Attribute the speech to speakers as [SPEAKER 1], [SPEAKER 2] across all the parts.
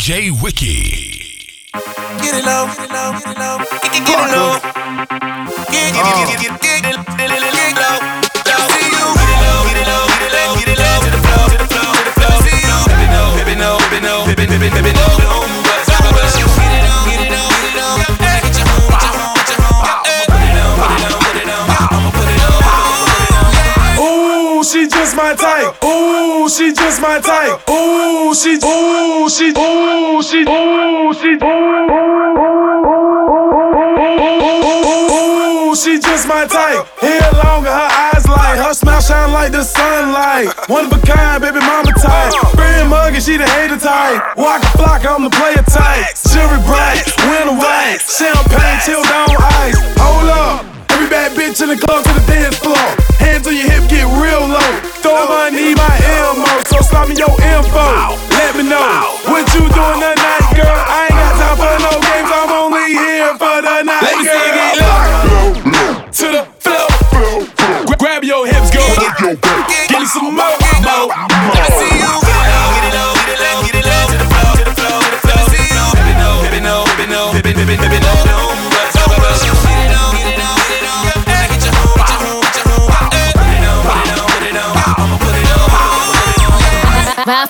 [SPEAKER 1] DJ Wiki.
[SPEAKER 2] Get it low, get it low, get it low, get it, get it low. Get, get, get, get, get, get, get, get, get, get low. Baby no, baby no, baby no, baby no.
[SPEAKER 3] She just my type. Ooh, she, ooh, she, ooh, she, ooh, she, ooh, ooh, she just my type. Hair longer, her eyes light, her smile shine like the sunlight. One of a kind, baby mama type. Very muggy, she the hater type. Walk a flock, I'm the player type. Jewelry bright, winter white, champagne till down ice. Hold up. Every bad bitch in the club to the dance floor. Hands on your hip, get real low. Throw money, my ammo. Me your info. Let me know what you doing tonight, girl. I ain't got time for no games. I'm only here for the night,
[SPEAKER 2] Let me see
[SPEAKER 3] girl.
[SPEAKER 2] you get low.
[SPEAKER 3] To the floor. Gra- Grab your hips, go. Give me some more, more.
[SPEAKER 2] Me see you. Get it low, get it low, get it low, get it low to the floor, to the floor, to the.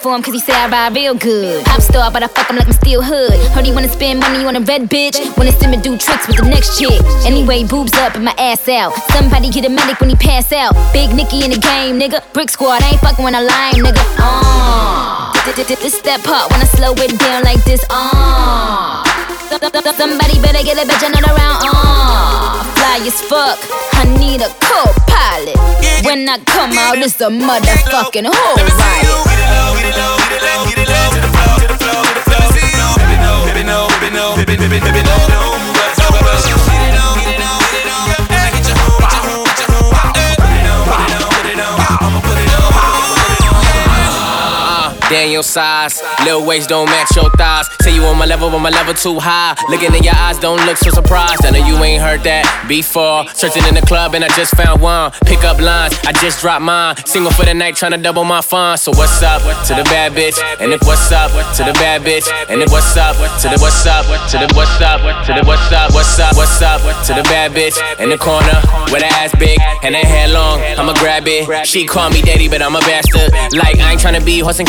[SPEAKER 4] For him cause he say I ride real good. Pop star, but I fuck him like I'm still hood. Heard he wanna spend money on a red bitch. Wanna see me do tricks with the next chick. Anyway, boobs up and my ass out. Somebody get a medic when he pass out. Big Nicky in the game, nigga. Brick squad, I ain't fucking when I lie, nigga. Uh. This step part when I slow it down like this. Uh. Somebody better get a bitch another round. Uh. Fly as fuck. I need a co-pilot. When I come out, it's a motherfucking whole
[SPEAKER 2] Let me see you.
[SPEAKER 4] riot.
[SPEAKER 5] Daniel size, little waist don't match your thighs. Say you on my level, but my level too high. Looking in your eyes, don't look so surprised. I know you ain't heard that before. Searching in the club and I just found one. Pick up lines, I just dropped mine. Single for the night, tryna double my fun. So what's up to the bad bitch? And if what's up to the bad bitch? And if what's up to the what's up to the what's up to the what's up what's up what's up to the bad bitch in the corner with her ass big and her hair long. I'ma grab it. She call me daddy, but I'm a bastard. Like I ain't tryna be horse and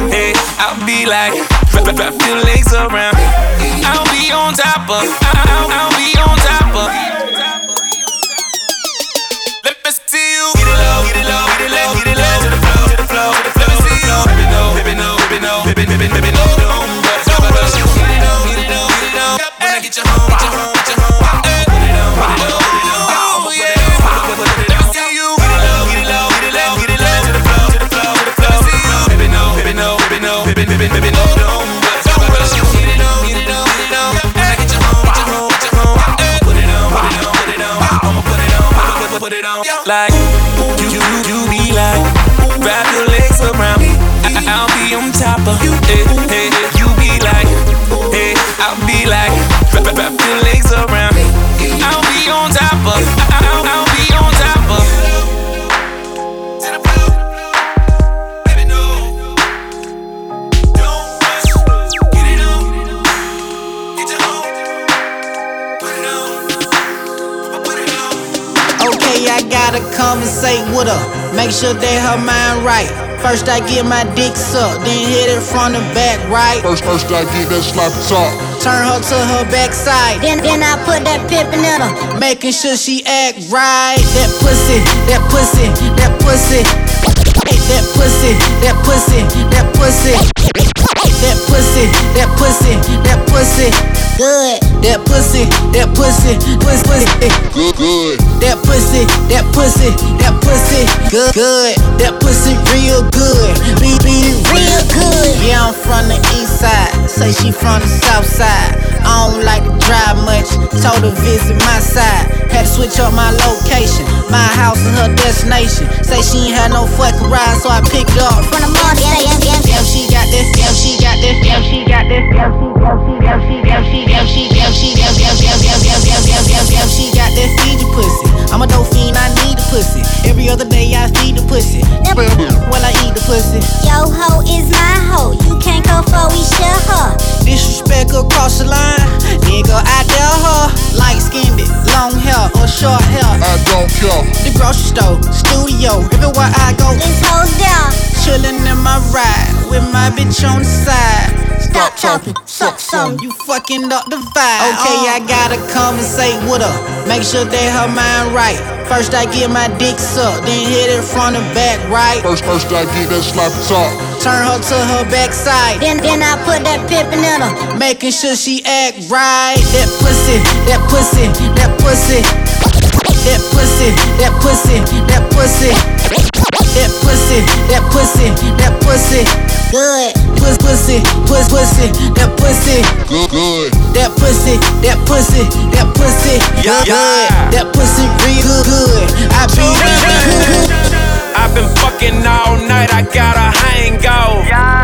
[SPEAKER 2] I'll be like, wrap, wrap, your legs around. I'll be on top of, I'll, I'll be on top of. Let me see you. Get it low, get it low, get it low, get it low to the floor, to the floor, to the floor. Let me see you. Baby no, baby no, baby no, baby, baby, baby no. Don't rush, don't rush. Get it on, get it on, get it on. When I get you home, get you home. Like you, you, you be like, wrap your legs around me. I, I'll be on top of you. Hey, hey, hey. You be like, hey, I'll be like, wrap, wrap your legs around me. I'll be on top
[SPEAKER 6] conversate with her. Make sure that her mind right. First I get my dick sucked, then hit it from the back right.
[SPEAKER 7] First, first I get that sloppy top.
[SPEAKER 6] Turn her to her backside. Then, then I put that pippin in her. Making sure she act right. That pussy, that pussy, that pussy. That pussy, that pussy, that pussy. That pussy, that pussy, that pussy. Good. That pussy, that pussy, pussy, pussy.
[SPEAKER 7] Good, good.
[SPEAKER 6] That pussy, that pussy, that pussy, good, good. That pussy real good, be be real good. Yeah, I'm from the east side, say she from the south side. I don't like to drive much, told her visit my side. Had to switch up my location, my house and her destination. Say she ain't had no fucking ride, so I picked up
[SPEAKER 8] From the mall station.
[SPEAKER 6] Damn, she got this. Damn, she got this. Damn, she got this. Damn, she, damn, she, damn, she, damn, she, damn, she, damn, damn, damn, damn, damn, damn, damn, damn, damn, she got that Fiji pussy. I'm a dope fiend, I need the pussy. Every other day I feed the pussy. Well, I eat the pussy.
[SPEAKER 8] Yo ho is my hoe. You can't go for we share her.
[SPEAKER 6] Disrespect across the line. Nigga, I dare her. Light skinned it, long hair or short hair.
[SPEAKER 7] I don't care.
[SPEAKER 6] The grocery store, studio, everywhere I go.
[SPEAKER 8] This hoe's down.
[SPEAKER 6] Chillin' in my ride with my bitch on the side.
[SPEAKER 8] Stop talking, suck some.
[SPEAKER 6] You fucking up the vibe. Okay, I gotta conversate with her. Make sure that her mind right. First I get my dick sucked, then hit it from the back right.
[SPEAKER 7] First, first I get that sloppy top.
[SPEAKER 6] Turn her to her backside.
[SPEAKER 8] Then then I put that pippin' in her.
[SPEAKER 6] Making sure she act right. That pussy, that pussy, that pussy. That pussy, that pussy, that pussy. That pussy, that pussy, that pussy.
[SPEAKER 8] Good.
[SPEAKER 6] Puss, pussy, puss, pussy, that pussy.
[SPEAKER 7] Good, good.
[SPEAKER 6] That pussy, that pussy, that pussy.
[SPEAKER 9] Yeah,
[SPEAKER 6] good.
[SPEAKER 9] yeah.
[SPEAKER 6] That pussy real good. I be good.
[SPEAKER 9] I've been fucking all night, I got a hangover. I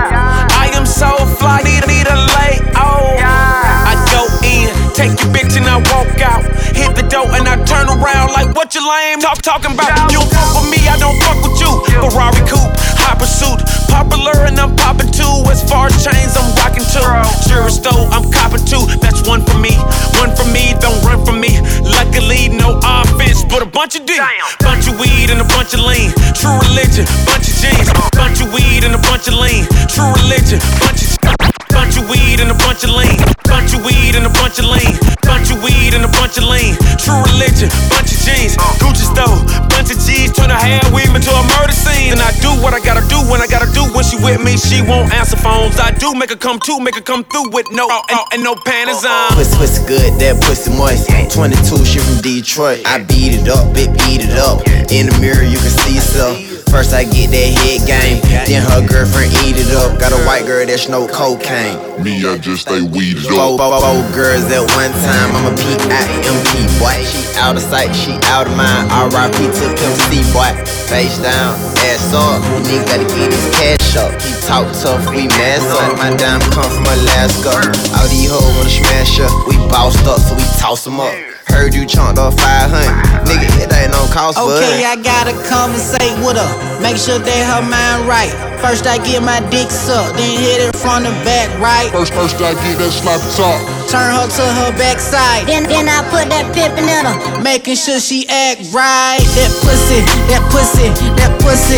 [SPEAKER 9] take your bitch and I walk out. Hit the door and I turn around like what you lame talk talking about. You don't fuck with me, I don't fuck with you. Ferrari coupe, high pursuit, popular and I'm popping too. As far as chains, I'm rocking too. Sure though, I'm copping too. That's one for me, one for me. Don't run from me. Luckily, no offense, but a bunch of D, bunch of weed and a bunch of lean. True religion, bunch of jeans, bunch of weed and a bunch of lean. True religion, bunch of bunch of weed and a bunch of lean. Bunch of weed and a bunch of lean. Bunch of weed and a bunch of lean. True religion, bunch of jeans. Gucci store, bunch of G's. Turn a hair weave into a murder scene. And I do what I gotta do when I gotta do. When she with me, she won't answer phones. I do make her come too, make her come through with no and, and no panties on.
[SPEAKER 10] Pussy, pussy good, that pussy moist. 22, she from Detroit. I beat it up, bit beat it up. In the mirror, you can see yourself. First, I get that head game. Then her girlfriend eat it up. Got a white girl that's no cocaine.
[SPEAKER 7] Me, I just stay weeded
[SPEAKER 10] Four,
[SPEAKER 7] up.
[SPEAKER 10] four, four girls at one time. I'm a P-I-M-P, boy. She out of sight, she out of mind. R.I.P. to C, boy. Face down, ass up. Nigga gotta get his cash up. He talk tough, we mass up. My dime come from Alaska. All these hoes wanna smash up. We bossed up, so we toss them up. Heard you chunked up 500. Nigga, it ain't no cost, bud.
[SPEAKER 6] Okay, I gotta conversate with her. Make sure that her mind right. First I get my dick sucked, then hit it from the back right.
[SPEAKER 7] First, first I get that sloppy top.
[SPEAKER 6] Turn her to her backside.
[SPEAKER 8] Then then I put that pippin' in her.
[SPEAKER 6] Making sure she act right. That pussy, that pussy, that pussy.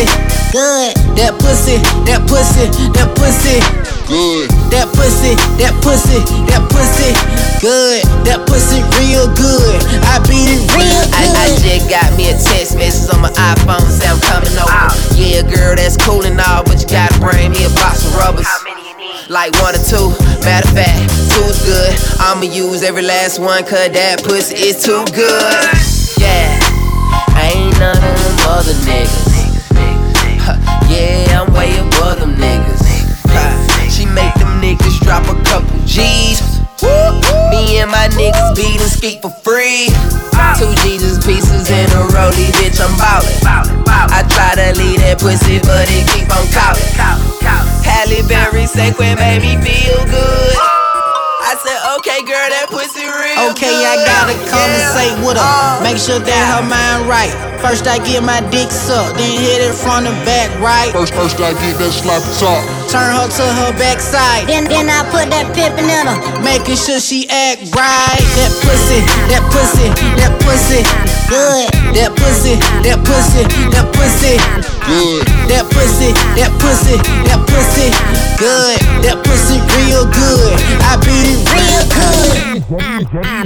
[SPEAKER 8] Good.
[SPEAKER 6] That pussy, that pussy, that pussy.
[SPEAKER 7] Good.
[SPEAKER 6] That pussy, that pussy, that pussy. Good. That pussy real good. I beat it real
[SPEAKER 11] I, I just got me a text message on my iPhone, say I'm coming over. Yeah, girl, that's cool and all, but you gotta bring me a box of rubbers. Like one or two, matter of fact, two's good. I'ma use every last one, cause that pussy is too good. Yeah, I ain't none of them other niggas. Yeah, I'm way above them niggas. She make them niggas drop a couple G's. Me and my niggas beat and skeet for free. Two Jesus pieces in a rollie, bitch, I'm ballin'. I try to leave that pussy, but it keep on calling. Halle Berry say quit me feel good. I said, okay, that pussy real
[SPEAKER 6] Okay,
[SPEAKER 11] good.
[SPEAKER 6] I gotta
[SPEAKER 11] Yeah.
[SPEAKER 6] conversate with her. Uh, Make sure that her mind right. First I get my dick sucked, then hit it from the back right.
[SPEAKER 7] First, first I get that sloppy top.
[SPEAKER 6] Turn her to her backside.
[SPEAKER 8] Then then I put that pippin' in her.
[SPEAKER 6] Making sure she act right. That pussy, that pussy, that pussy.
[SPEAKER 8] Good.
[SPEAKER 6] That pussy, that pussy, that pussy.
[SPEAKER 7] Good.
[SPEAKER 6] That pussy, that pussy, that pussy. Good. That pussy real good. I beat it real good.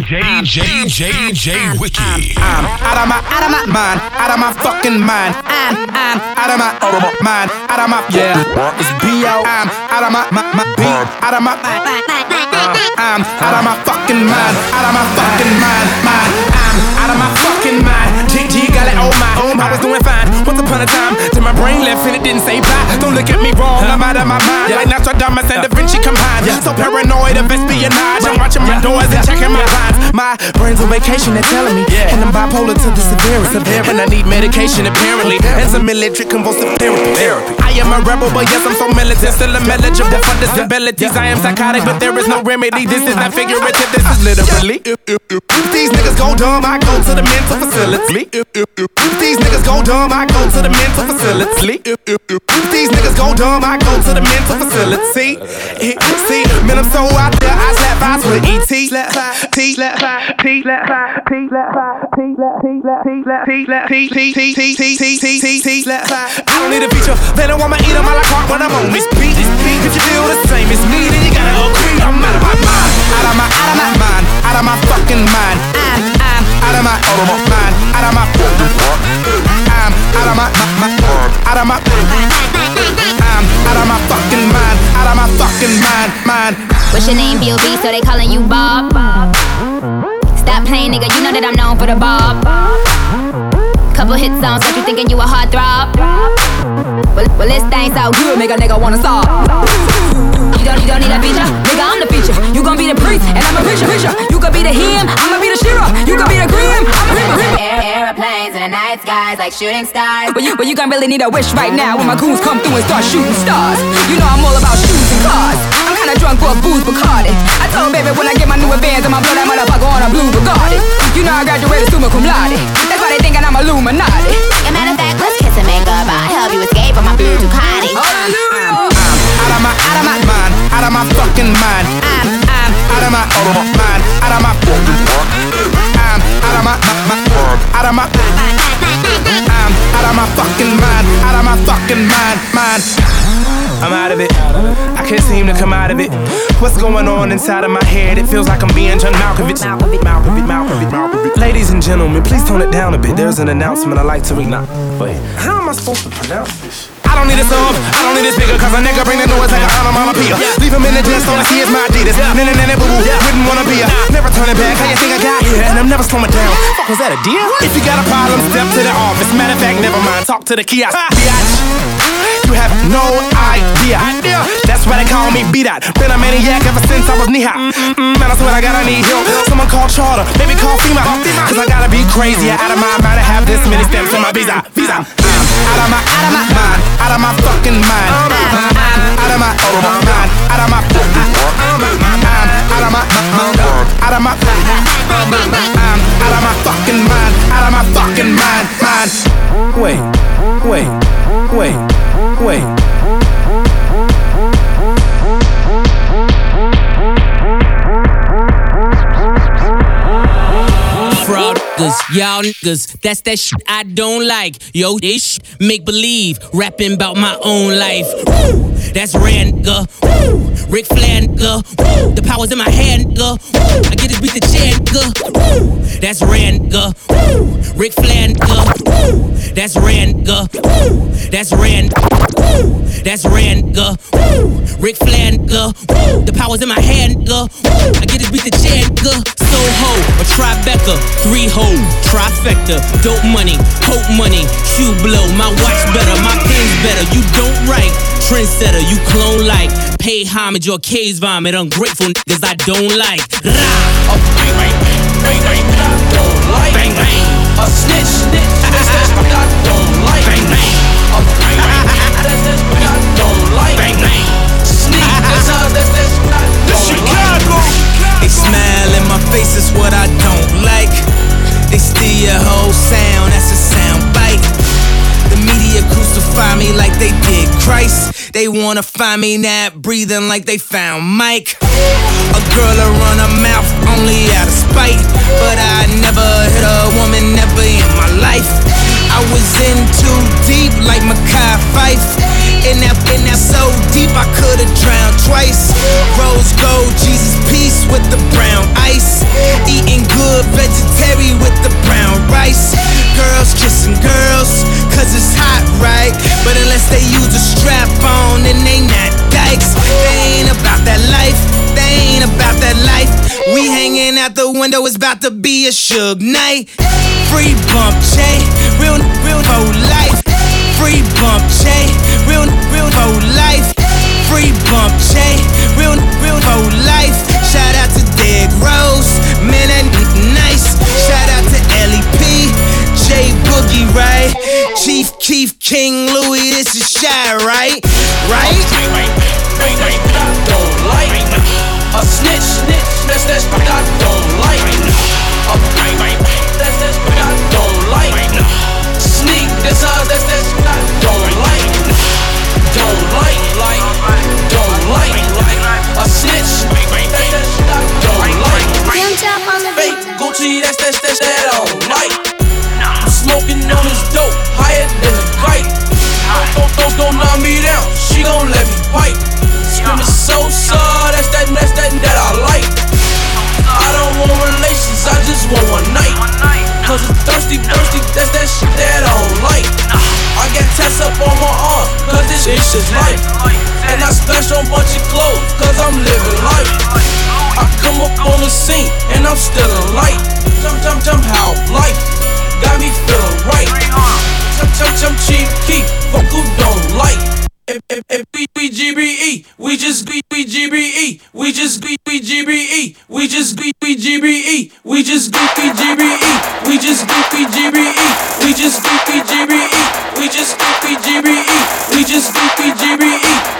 [SPEAKER 1] J J J J Wiki.
[SPEAKER 12] I'm out of my, out of my mind, out of my fucking mind. I'm, I'm out of my, out of my mind, out of my, yeah. It's B.O. I'm out of my, my, my beat, out of my, I'm out of my fucking mind, out of my fucking mind, brain left and it didn't say bye. Don't look at me wrong, I'm out of my mind. Like Nostradamus and Da Vinci combined. So paranoid of espionage. I'm watching my doors and checking my lines. My brain's on vacation, they're telling me. And I'm bipolar to the severity. And I need medication apparently. And some electric convulsive therapy. I am a rebel, but yes, I'm so militant. Still I'm eligible for disabilities. I am psychotic, but there is no remedy. This is not figurative, this is literally. If these niggas go dumb, I go to the mental facility. If these niggas go dumb, I go to the mental facility. If these niggas go dumb, I go to the mental facility. See, man, I'm so out there, I slap eyes with ET. Slap T, slap T, slap T, slap T, slap T, slap T, slap T, slap T, T, T, T, T, T, T, T, T, slap I don't need a feature, they don't want my eat a la carte when I'm on this beat. If you feel the same as me, then you gotta agree. I'm out of my mind, out of my, out of my mind, out of my fucking mind. Out of my, out of my mind, out of my, I'm out of my, my, my out of my, I'm out of my fucking mind, out of my fucking mind, mind.
[SPEAKER 13] What's your name, B.O.B., so they calling you Bob? Stop playing, nigga, you know that I'm known for the Bob. Couple hit songs, got you thinking you a hard throb. Well, well this thing so good, make a nigga wanna stop. You don't, you don't need a feature, nigga, I'm the feature. You gon' be the priest, and I'm a preacher, preacher. You could be the him, I'ma be the She-Ra. You could be the grim, I'm a ripper.
[SPEAKER 4] Air, airplanes in the night skies like shooting stars.
[SPEAKER 13] But you, but you gon' really need a wish right now when my goons come through and start shooting stars. You know I'm all about shoes and cars. I'm kinda drunk for a booze Bacardi. I told baby when I get my new advance, I'ma blow that motherfucker on a blue Bugatti. You know I graduated summa cum laude. They thinking I'm Illuminati.
[SPEAKER 4] Mm, As a matter of fact, let's kiss and make up. I'll help you escape from my blue Ducati.
[SPEAKER 13] Hallelujah.
[SPEAKER 12] Out of my, out of my mind, out of my fucking mind.
[SPEAKER 13] I'm, I'm
[SPEAKER 12] out of my, out of my mind, out of my, fucking mind. I'm out of my, my, my out of my, I'm out of my fucking mind, out of my fucking mind, mind. I'm out of it. I can't seem to come out of it. What's going on inside of my head? It feels like I'm being John Malkovich. Malkovich, Malkovich, Malkovich, Malkovich. Ladies and gentlemen, please tone it down a bit. There's an announcement I'd like to read now. Wait, how am I supposed to pronounce this? I don't need a sub, I don't need a speaker, cause a nigga bring the noise like a onomatopoeia. Leave him in the dust, all I see is my Adidas. Nana, nana, boo boo, wouldn't wanna be a. Never turning back, how you think I got here? And I'm never slowing down. Fuck, was that a deal? If you got a problem, step to the office. Matter of fact, never mind, talk to the kiosk. Have no idea. That's why they call me B-Dot. Been a maniac ever since I was knee high. Man, I swear I gotta need help. Someone call Charter, maybe call FEMA. Cause I gotta be crazy, out of my mind to have this many stamps on my visa. Visa. I'm out of my, out of my mind, out of my fucking mind. I'm out of my, out of my mind, out of my, out of my, mind, out of my, I'm out of my fucking mind, out of my fucking mind, mind. Wait, wait, wait, wait.
[SPEAKER 14] Fraud y'all niggas, that's that shit I don't like. Yo, this shit make believe, rapping about my own life. Woo! That's rare, nigga. Woo! Ric Flair, nigga. Woo! The power's in my hand, nigga. Woo! I get this beat the chair, nigga. Woo! That's rare, nigga. Woo! Ric Flair, nigga. Woo! That's rare, nigga. Woo! That's rare, Woo! That's rare, nigga. Woo! Ric Flair, nigga. Woo! The power's in my hand, nigga. Woo! I get this beat the chair, nigga. Soho, a Tribeca, three ho, trifecta, dope money, hope money, shoe blow, my watch better, my pen's better. You don't write, trendsetter, you clone like, pay homage or case vomit, ungrateful niggas I don't like. Rah! Oh, bang, bang, bang, bang, I don't like. Bang, bang. A snitch, snitch, that's that's what I don't like. Bang, bang. A bang, bang, that's that's what I don't like. Bang, bang. Sneak, that's that's that's what I don't like.
[SPEAKER 3] They smile in my face, is what I don't like. They steal your whole sound, crucify me like they did Christ. They wanna find me not breathing like they found Mike. A girl will run her mouth only out of spite. But I never hit a woman, never in my life. I was in too deep like Mekhi Phifer. In that, in that so deep I could've drowned twice. Rose gold, Jesus peace with the brown ice. Eating good vegetarian with the brown rice. Girls kissing girls, cause it's hot, right? But unless they use a strap on, then they not dykes. They ain't about that life, they ain't about that life. We hanging out the window, it's about to be a Suge night. Free bump, J, real, real whole life. Free bump, J, real, real whole life. Free bump, J, real, real
[SPEAKER 14] whole life. Shout out to Dig Rose, man, that nice.
[SPEAKER 10] Shout out to LEP, J Boogie, right? Chief Keef, King Louie, this
[SPEAKER 15] is
[SPEAKER 10] shy, right? Right?
[SPEAKER 15] A snitch, that's that I don't like. don't like. Don't like, like, don't like, like a snitch. That's that shit I don't like.
[SPEAKER 16] Fake
[SPEAKER 15] Gucci, that's that Cause it's thirsty, thirsty, that's that shit that I don't like. Ah, I got tests up on my arm, cause this shit is life. And I splash on bunch of clothes, cause I'm living life. I come up on the scene, and I'm still in light. Jump, jump, jump, how life got me feeling right. Jump, jump, jump, cheap, keep, fuck who don't like. If, if, if we, we GBE, we just we, we GBE, we just we, we GBE, we just we, we GBE, we just we, we GBE, we just we, we GBE, we just we, we GBE, we just we, we GBE, we just we, we GBE.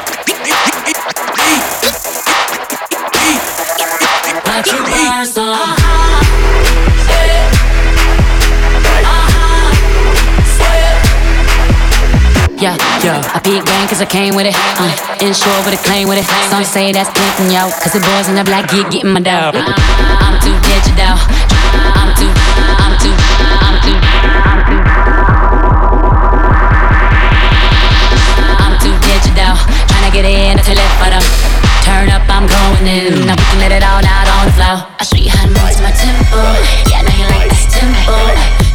[SPEAKER 17] Watch your bars on. Yeah, yeah. I beat gang cause I came with it. Uh, inshore with a claim with it. Some say that's pimping, yo. Cause the boys in the black get getting my dough. I'm too digital. I'm too, I'm too, I'm too, I'm too. I'm too digital. Tryna get in to lift for them. Turn up, I'm going in. Now we can let it all out on the floor. I show you how to move to my tempo. Yeah, now you like this tempo.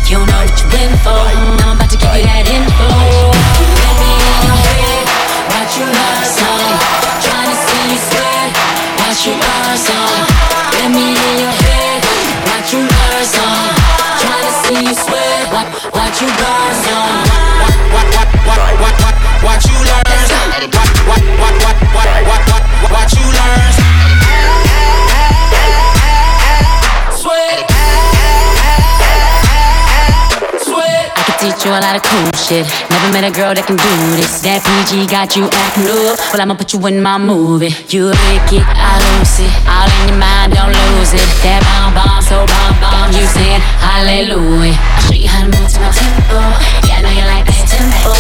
[SPEAKER 17] You don't know what you in for. Now I'm about to give you that info. A lot of cool shit. Never met a girl that can do this. That PG got you acting up. Well, I'ma put you in my movie. You lick it, I lose it. All in your mind, don't lose it. That bomb bomb, so bomb bomb. You saying hallelujah. I'll show you how to move to my tempo. Yeah, I know you like this tempo.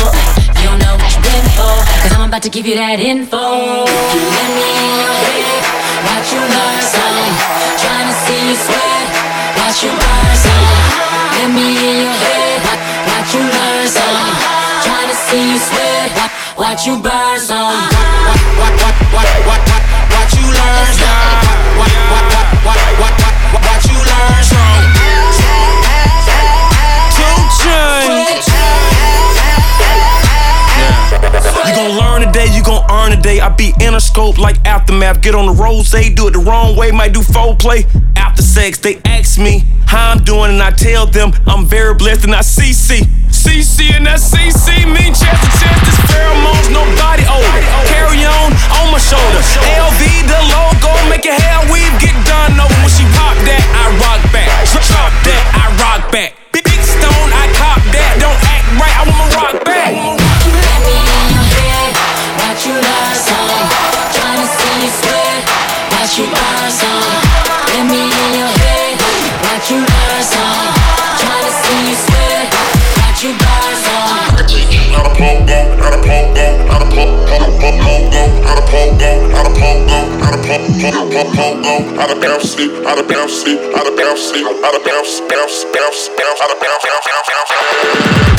[SPEAKER 17] You don't know what you've been for. Cause I'm about to give you that info. You Let me in. Watch you learn some. Tryna see you sweat. Watch you burn some. Let me in your head you learn some. Tryna see you sweat, what, you burn some.
[SPEAKER 9] What, what, what, what, what, what, what you learn some. What, what, what, what, what, what, what, what you learn some.
[SPEAKER 15] You gon' learn today, you gon' earn today. I be interscope like aftermath. Get on the rose, they do it the wrong way, might do foul play. After sex, they ask me how I'm doing, and I tell them I'm very blessed and I CC. CC and that CC mean chest to chest. This pheromones, no body odor. Oh, carry on on my shoulder. LV the logo, make your hair weave get done over. When she pop that, I rock back. Drop that, I rock back. Big stone, I cop that. Don't act right, I want my
[SPEAKER 17] Let me in your head, you to see you sweat, you.
[SPEAKER 18] Out of pogo, out of pogo, out of pogo, out of pogo, out of out of out of bounce, out of bounce, out of bounce, out of bounce, bounce, bounce, bounce, out of bounce, bounce, bounce, bounce.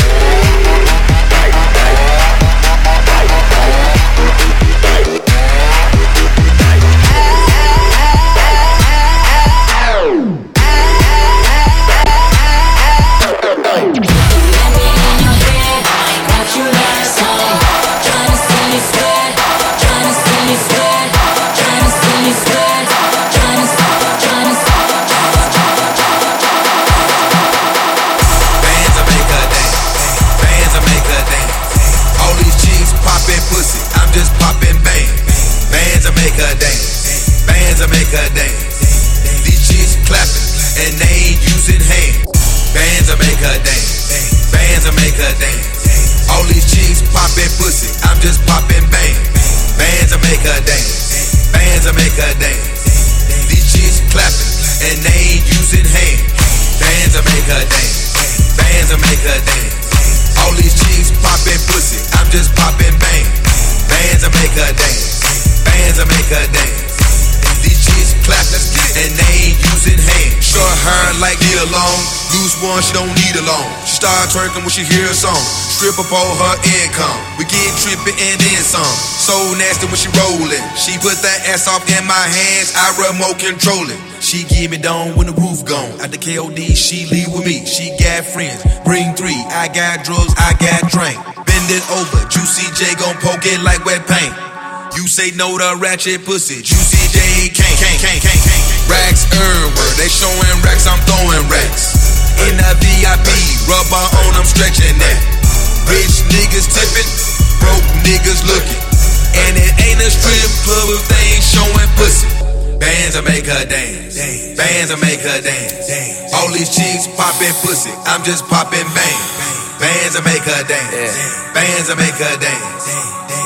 [SPEAKER 19] When she hear a song. Strip up all her income. We get tripping and then some. So nasty when she rollin'. She put that ass off in my hands. I remote control it. She give me down when the roof gone. At the KOD, she leave with me. She got friends, bring three. I got drugs, I got drink.
[SPEAKER 18] Bend it over. Juicy J gon' poke it like wet paint. You say no to ratchet pussy. Juicy J can't, can't, can't, can't, can't. Racks everywhere. They showing racks, I'm throwing racks. In VIP, rubber on, I'm stretching that. Rich niggas tipping, broke niggas looking. And it ain't a strip club if they ain't showing pussy. Bands will make her dance. Bands will make her dance. All these chicks popping pussy. I'm just popping bang. Bands will make her dance. Bands will make her dance.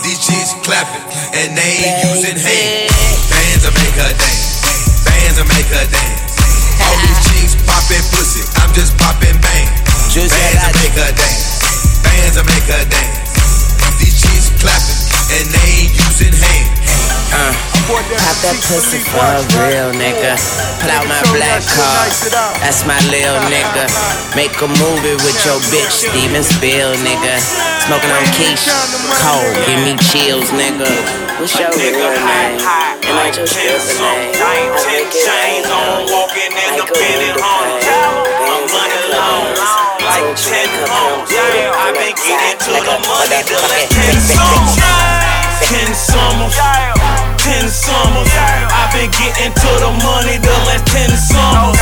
[SPEAKER 18] These chicks clapping and they ain't using hands. Bands will make her dance. Bands will make her dance. All these popping pussy. I'm just popping bang. Bands will make her dance. Bands will make her dance. These chicks clapping and they ain't using hands.
[SPEAKER 3] Uh, pop that pussy for a real nigga. Pull out my black car, that's my lil nigga. Make a movie with your bitch, Steven Spiel, nigga. Smoking on quiche, cold, give me chills, nigga. What's your real name? And I just feel the name. I make it rain on, like a window pane. I'm running long, like ten homes.
[SPEAKER 9] I've been getting to the money the last ten songs. Ten summers, ten summers. I've been getting to the money the last ten summers.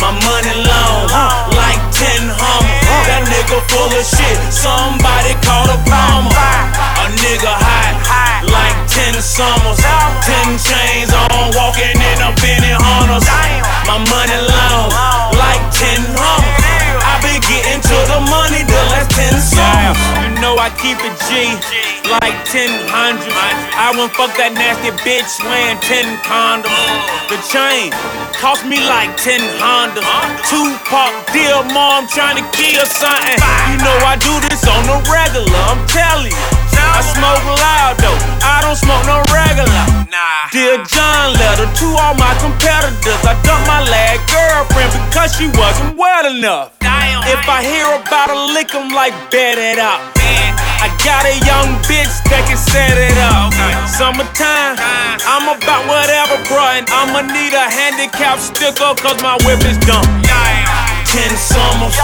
[SPEAKER 9] My money long, like ten hummers. That nigga full of shit. Somebody call a bomber. A nigga hot, like ten summers. Ten chains on, walking in a Benny Hunters. My money long, like ten hummers. I've been getting to the money the last ten summers. You know I keep it G, like ten hundred. I won't fuck that nasty bitch wearing ten condoms. The chain cost me like ten Hondas. Tupac, dear mom, trying to kill something. You know I do this on the regular. I'm telling you. I smoke loud though. I don't smoke no regular. Nah. Dear John letter to all my competitors. I dumped my last girlfriend because she wasn't wet enough. If I hear about a lick, I'm like, bet it up. I got a young bitch that can set it up. Summertime, I'm about whatever, bruh. And I'ma need a handicap sticker, cause my whip is dumb. Ten summers,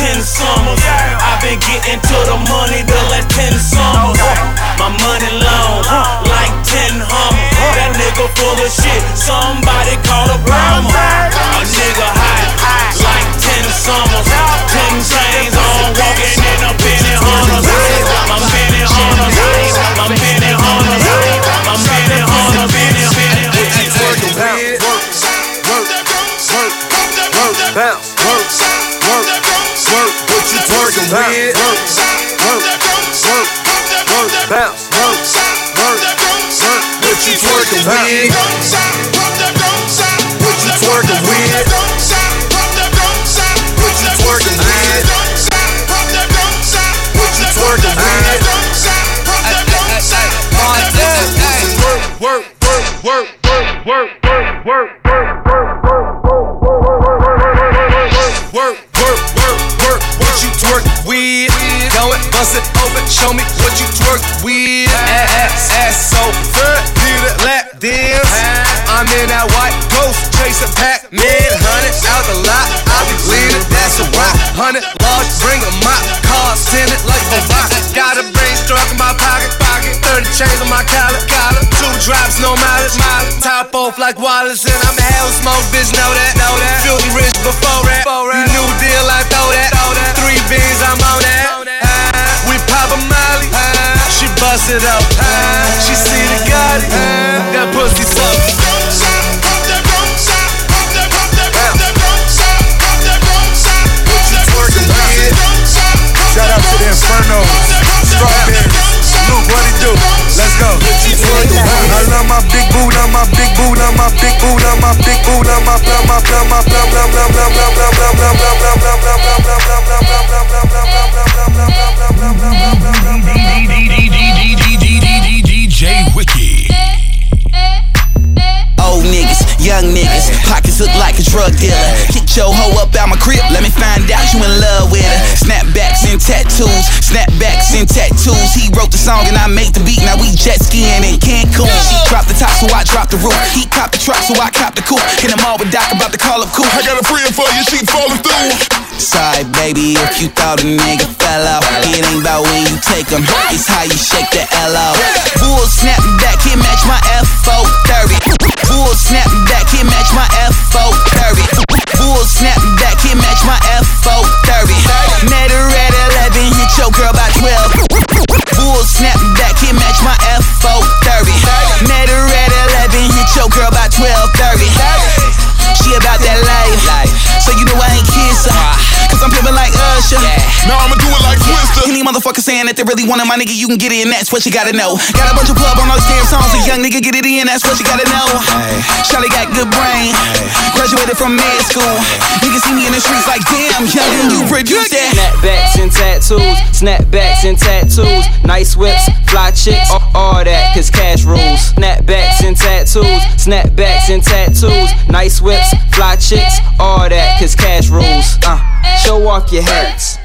[SPEAKER 9] ten summers. I've been getting to the money the last ten summers. My money long, like ten hummers. That nigga full of shit. Somebody call a Brahma. A nigga hot, like ten summers. Ten chains on, walking in a Benny Hunters. My Benny Hunters, my Benny Hunters, my Benny Hunters, Benny,
[SPEAKER 20] work, work, work, work, work, work, work, work, work, work, work, work, what you twerk with? Go and bust it open, show me what you twerk with. Ass, ass so good, need a lap dance. I'm in that white ghost, chasing Pac-Man, hundred out the lot. I be leaning, that's a rock. Hundred large, bring a mop, car tinted like a rock. Got a brain struck in my pocket, pocket. Thirty chains on my collar, collar. Drops, no mileage, mileage. Top off like Wallace, and I'm a hell smoke, bitch. Know that, know that. Filthy rich before that. You new deal, I throw that. Three beans, I'm on that. Ah, we pop a molly. Ah, she bust it up. Ah, she see the Gotti. That pussy suck. Shout out to the Inferno, Strawberry, Luke, what it do? Let's go. I love my big boot, love my big boot, love my big boot, love my big boot, love my love my love my love love love love love love love love love love love love love love
[SPEAKER 1] DJ
[SPEAKER 21] young niggas, pockets look like a drug dealer. Get your hoe up out my crib, let me find out you in love with her. Snapbacks and tattoos, snapbacks and tattoos. He wrote the song and I made the beat. Now we jet skiing in Cancun. She dropped the top, so I dropped the roof. He copped the truck, so I copped the coupe. Hit him all with Doc about to call up cool.
[SPEAKER 7] I got a friend for you, she falling through.
[SPEAKER 21] Sorry, baby, if you thought a nigga fell off. It ain't about when you take them, it's how you shake the L off. Bull snap back, can't match my F430. Bull snap back, can't match my F430. Bull snap back, can't match my F430. Met her at 11, hit your girl by 12. Bull snap back, can't match my F430. Met her at 11, hit your girl by 12:30. She about that life, so you know I ain't kiss her. Cause I'm pimpin' like Usher.
[SPEAKER 22] Now I'ma do it like Twister.
[SPEAKER 21] Any motherfucker saying that they really wanted my nigga, you can get it, and that's what you gotta know. Got a bunch of club on those damn songs, a young nigga get it in, that's what you gotta know. Charlie got good brain, graduated from med school. Niggas see me in the streets like, damn, youngin', you produced that.
[SPEAKER 7] Snapbacks and tattoos, snapbacks and tattoos, nice whips, fly chicks, all, all that, cause cash rules. Snapbacks and tattoos, snapbacks and tattoos, nice whips, fly chicks, all that, cause cash rules. Uh, show off your hats,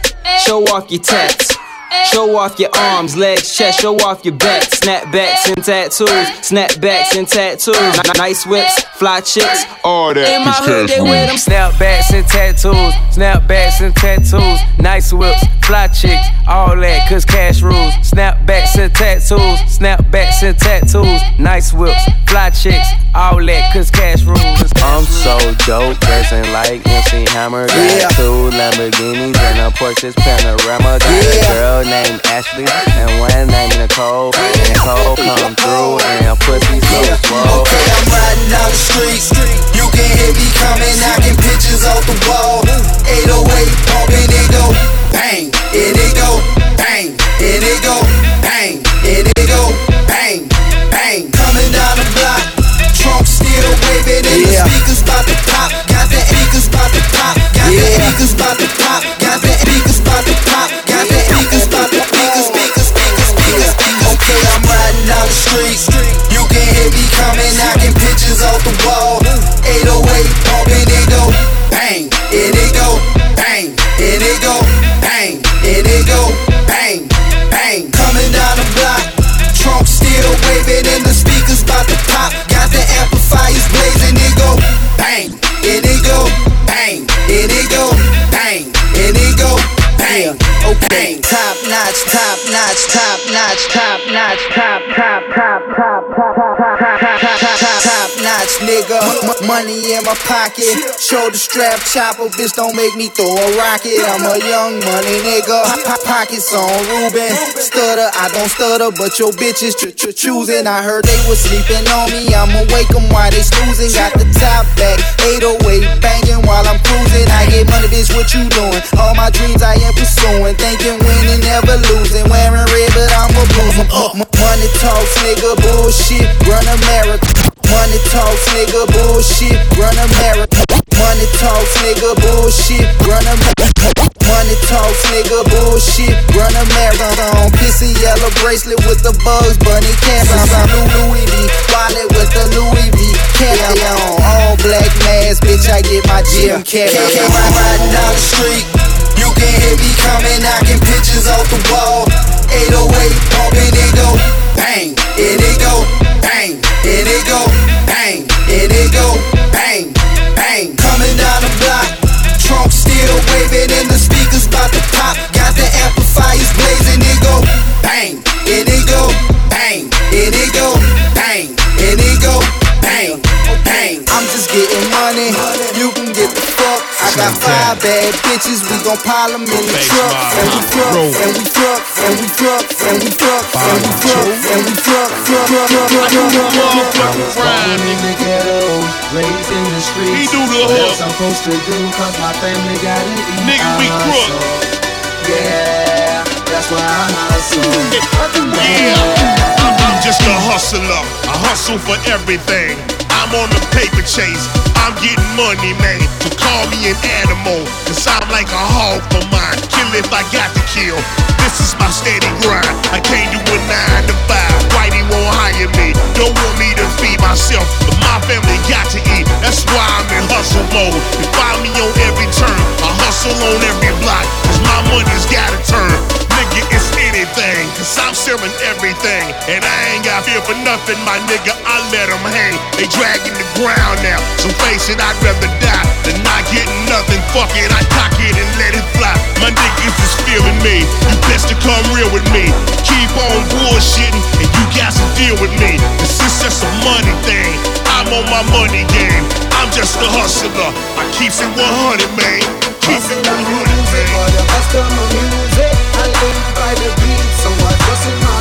[SPEAKER 7] show off your tats. Show off your arms, legs, chest, show off your back. Snapbacks and tattoos, snapbacks and tattoos. N- nice whips, fly chicks, all that.
[SPEAKER 23] In my hood,
[SPEAKER 7] cash
[SPEAKER 23] they wear them snapbacks and tattoos, snapbacks and tattoos, nice whips, fly chicks, all that, cause cash rules. Snapbacks and tattoos, snapbacks and tattoos, nice whips, fly chicks, all that, cause cash rules. I'm so dope, dressing like MC Hammer. Got
[SPEAKER 21] Yeah.
[SPEAKER 23] two Lamborghinis and a Porsche's Panamera. Got a girl named Ashley and one named Nicole. And Nicole come through and her pussy so swole.
[SPEAKER 24] Okay, I'm riding down the street. You can hear me coming, knocking pictures off the wall. 808 pumping, it go bang, and it go bang, and it go bang, and it go bang, bang. Coming down the block, trunk still waving, and
[SPEAKER 21] Yeah.
[SPEAKER 24] the speakers about to pop. Got the speakers about to pop. Got the
[SPEAKER 21] Yeah.
[SPEAKER 24] speakers about to pop. Got the speakers about to pop. Got the speakers about to speakers, speakers, speakers, speakers, speakers. Okay, I'm riding down the street. You can hear me coming, knocking pictures off the wall. Okay, top notch, top notch, top notch, top notch, top, top, top, top, top, top, top, top, notch, nigga. M- money in my pocket, shoulder strap chopper, bitch, don't make me throw a rocket. I'm a young money nigga, po- pockets on Ruben. Stutter, I don't stutter, but your bitches ch- ch- choosing. I heard they was sleeping on me, I'ma wake 'em while they snoozing. Got the top back, 808 banging while I'm cruising. I get money, bitch, what you doing? All my dreams I am pursuing, thinking winning, never losing. Wearing red, but I'm a m- money talks, nigga, bullshit, run America. Money talks, nigga, bullshit, run America. Money talks, nigga, bullshit, run America. Money talks, nigga, bullshit, run a marathon. Pissy yellow bracelet with the Bugs Bunny cap. I'm new Louis V, wallet with the Louis V cap on. All black mask, bitch, I get my gym cap. Came riding down the street, you can hear me coming, knocking pictures off the wall. 808 pumping, it gon' pile 'em in the truck, and we truck, and we truck, and we truck, and we truck, and we truck, and we truck, truck, truck, truck, truck, truck, truck.
[SPEAKER 10] Born in the ghetto, raised in the streets.
[SPEAKER 22] He do the
[SPEAKER 10] what
[SPEAKER 22] hook.
[SPEAKER 10] else I'm supposed to do? Cause my family got eat.
[SPEAKER 22] Nigga, we crook.
[SPEAKER 10] Yeah, that's why I hustle.
[SPEAKER 22] Yeah, I'm just a hustler. I hustle for everything. I'm on the paper chase. I'm getting money, man. So call me an animal. Cause I'm like a hog for mine. Kill if I got to kill. This is my steady grind. I can't do a nine to five. Whitey won't hire me. Don't want me to feed myself. But my family got to eat. That's why I'm in hustle mode. You find me on every turn. I hustle on every block. Cause my money's gotta turn. Nigga, it's anything. Cause I'm serving everything. And I ain't got fear for nothing, my nigga. Let them hang. They dragging the ground now. So face it, I'd rather die than not getting nothing, fuck it, I cock it and let it fly. My niggas is feeling me. You best to come real with me. Keep on bullshitting and you got to deal with me. This is just a money thing. I'm on my money game. I'm just a hustler. I keeps it 100, man. Keep it 100, man.
[SPEAKER 25] For the music, I live by the beat, so I trust in my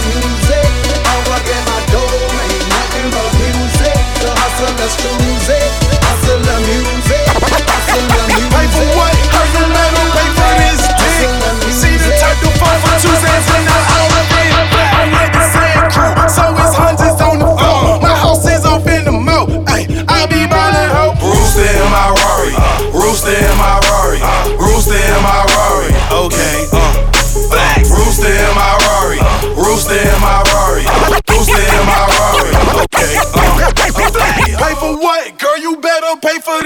[SPEAKER 25] hustlers choose it, hustler music, hustler music.
[SPEAKER 3] Pay for what? Pay for this dick. See the to fall for cents and now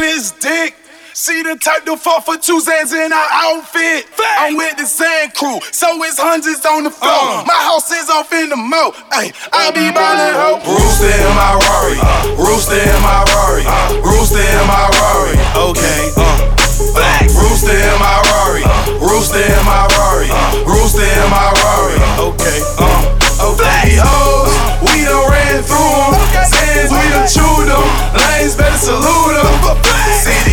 [SPEAKER 3] this dick. See the type to fall for two Zans in our outfit. I'm with the sand crew, so it's hundreds on the phone. My house is off in the mo. Ay, I be ballin' ho.
[SPEAKER 26] Rooster in my Rari, Rooster in my Rari, Rooster in my Rari. Okay, uh, facts. Rooster in my Rari, Rooster in my Rari, Rooster in my Rari. Okay, uh, okay. Hoes, we done ran through 'em. Sands, we done chewed 'em. Lanes better salute 'em.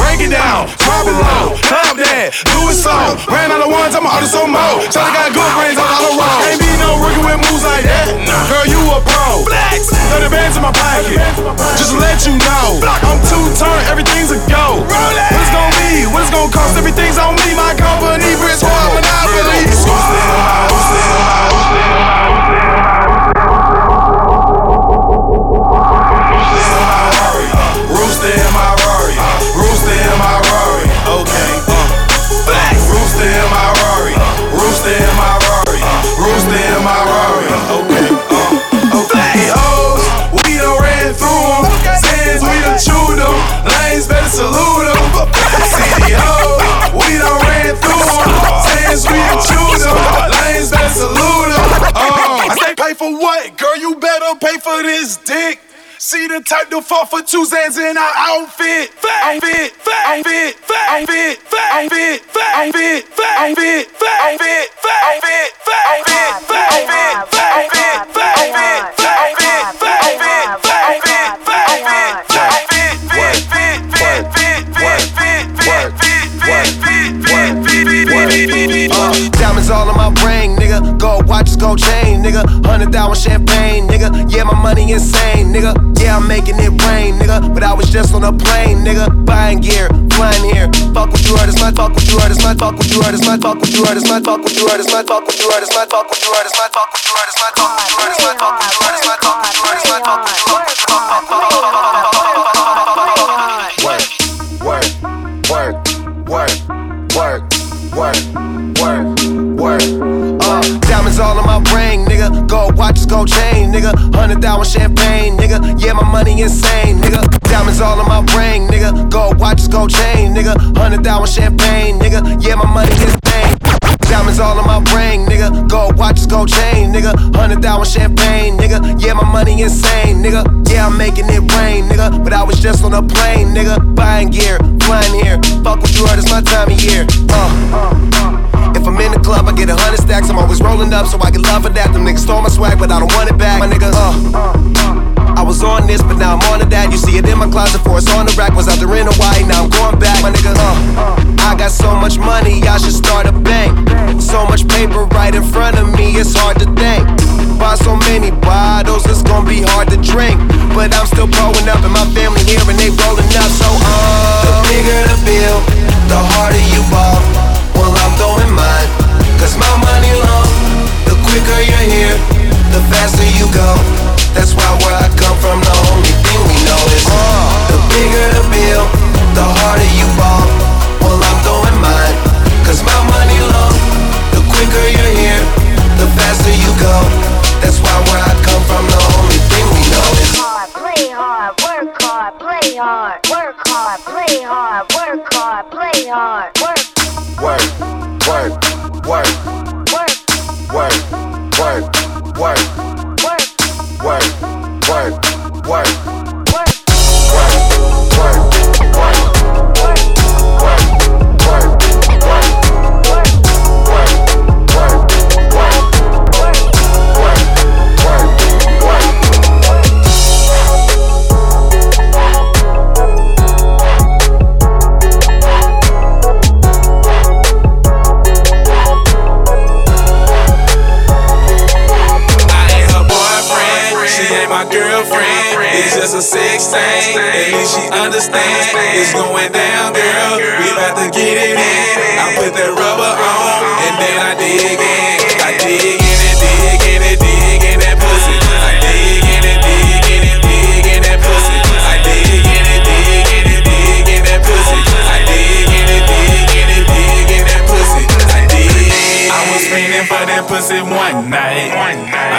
[SPEAKER 3] Break it down, drop it low, top that, do it slow. Ran out of ones, I'm out of some more. Shawty got good brains on all the road. Ain't be no rookie with moves like that. Girl, you a pro. Flex, 30 bands in my pocket. Just let you know, I'm two turn, everything's a go. What it's gonna be? What it's gonna cost? Everything's on me. My company, Brick Squad Monopoly.
[SPEAKER 26] Rooster
[SPEAKER 3] what? Girl, you better pay for this dick. See the type to fall for two Zans in our outfit. Outfit, outfit, outfit, outfit, outfit, outfit, outfit,
[SPEAKER 11] Uh, diamonds all on my ring, nigga. Gold watches, gold chain, nigga. Hundred thousand champagne, nigga. Yeah, my money insane, nigga. Yeah, I'm making it rain, nigga. But I was just on a plane, nigga. Buying gear, flying here. Fuck what you heard, it's my fuck what you heard, it's my fuck what you heard, it's my fuck what you heard, it's my fuck what you heard, it's my fuck what you heard, it's my fuck what you heard, it's my fuck what you heard, it's my fuck what you heard, it's my fuck what you heard, it's my fuck what you heard, it's my fuck what you heard, it's my fuck what you heard. Insane, nigga. Yeah, I'm making it rain, nigga. But I was just on a plane, nigga. Buying gear, flying here. Fuck what you heard, it's my time of year. Uh. If I'm in the club, I get a hundred stacks. I'm always rolling up, so I get love for that. Them niggas stole my swag, but I don't want it back. My nigga, uh. I was on this, but now I'm on to that. You see it in my closet for it's on the rack. Was out there in Hawaii, now I'm going back. My nigga, uh. I got so much money, I should start a bank. So much paper right in front of me, it's hard to think. Buy so many bottles, it's gonna be hard to drink. But I'm still growing up, and my family here, and they rolling up. So,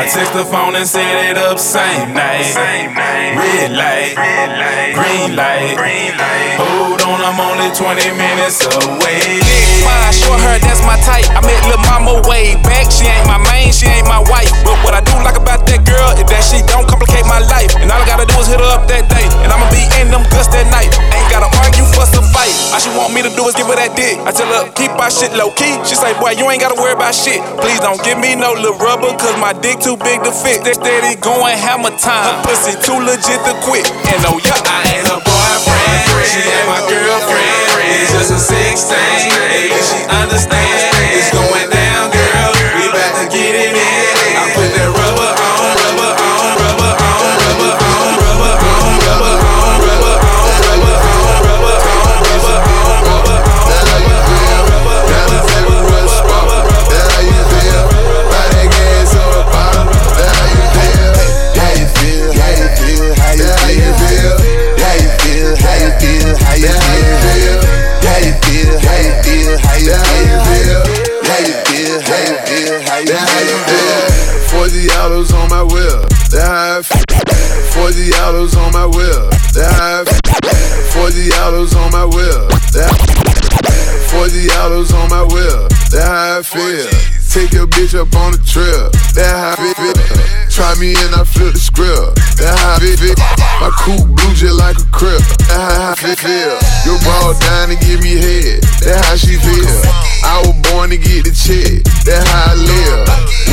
[SPEAKER 25] I
[SPEAKER 27] text the phone and set it up same night. Same night. Red light, green light. Hold on, I'm only 20 minutes away.
[SPEAKER 28] Big fine, short hair, that's my type. I met lil' mama way back. She ain't my main, she ain't my wife. But what I do like about that girl is that she don't complicate my life. And all I gotta do is hit her up that day. And I'ma be in them guts that night. Ain't gotta argue, for some fight. All she want me to do is give her that dick. I tell her, keep my shit low key. She say, boy, you ain't gotta worry about shit. Please don't give me no little rubber, cause my dick too big to fit. They steady going hammer time. Her pussy too legit to quit. And oh yeah,
[SPEAKER 27] I ain't her boyfriend. She ain't my girlfriend. It's just a 16. At least she understands it's going
[SPEAKER 29] 40 autos on my wheel. That 40 autos on my wheel. That Forty dollars on my wheel, that how I feel. Take your bitch up on the trail, that how I feel. Try me and I flip the script, that how I feel. My coupe blue just like a crib, that how I feel. Your bra down to give me head, that how she feel. I was born to get the check, that how I live.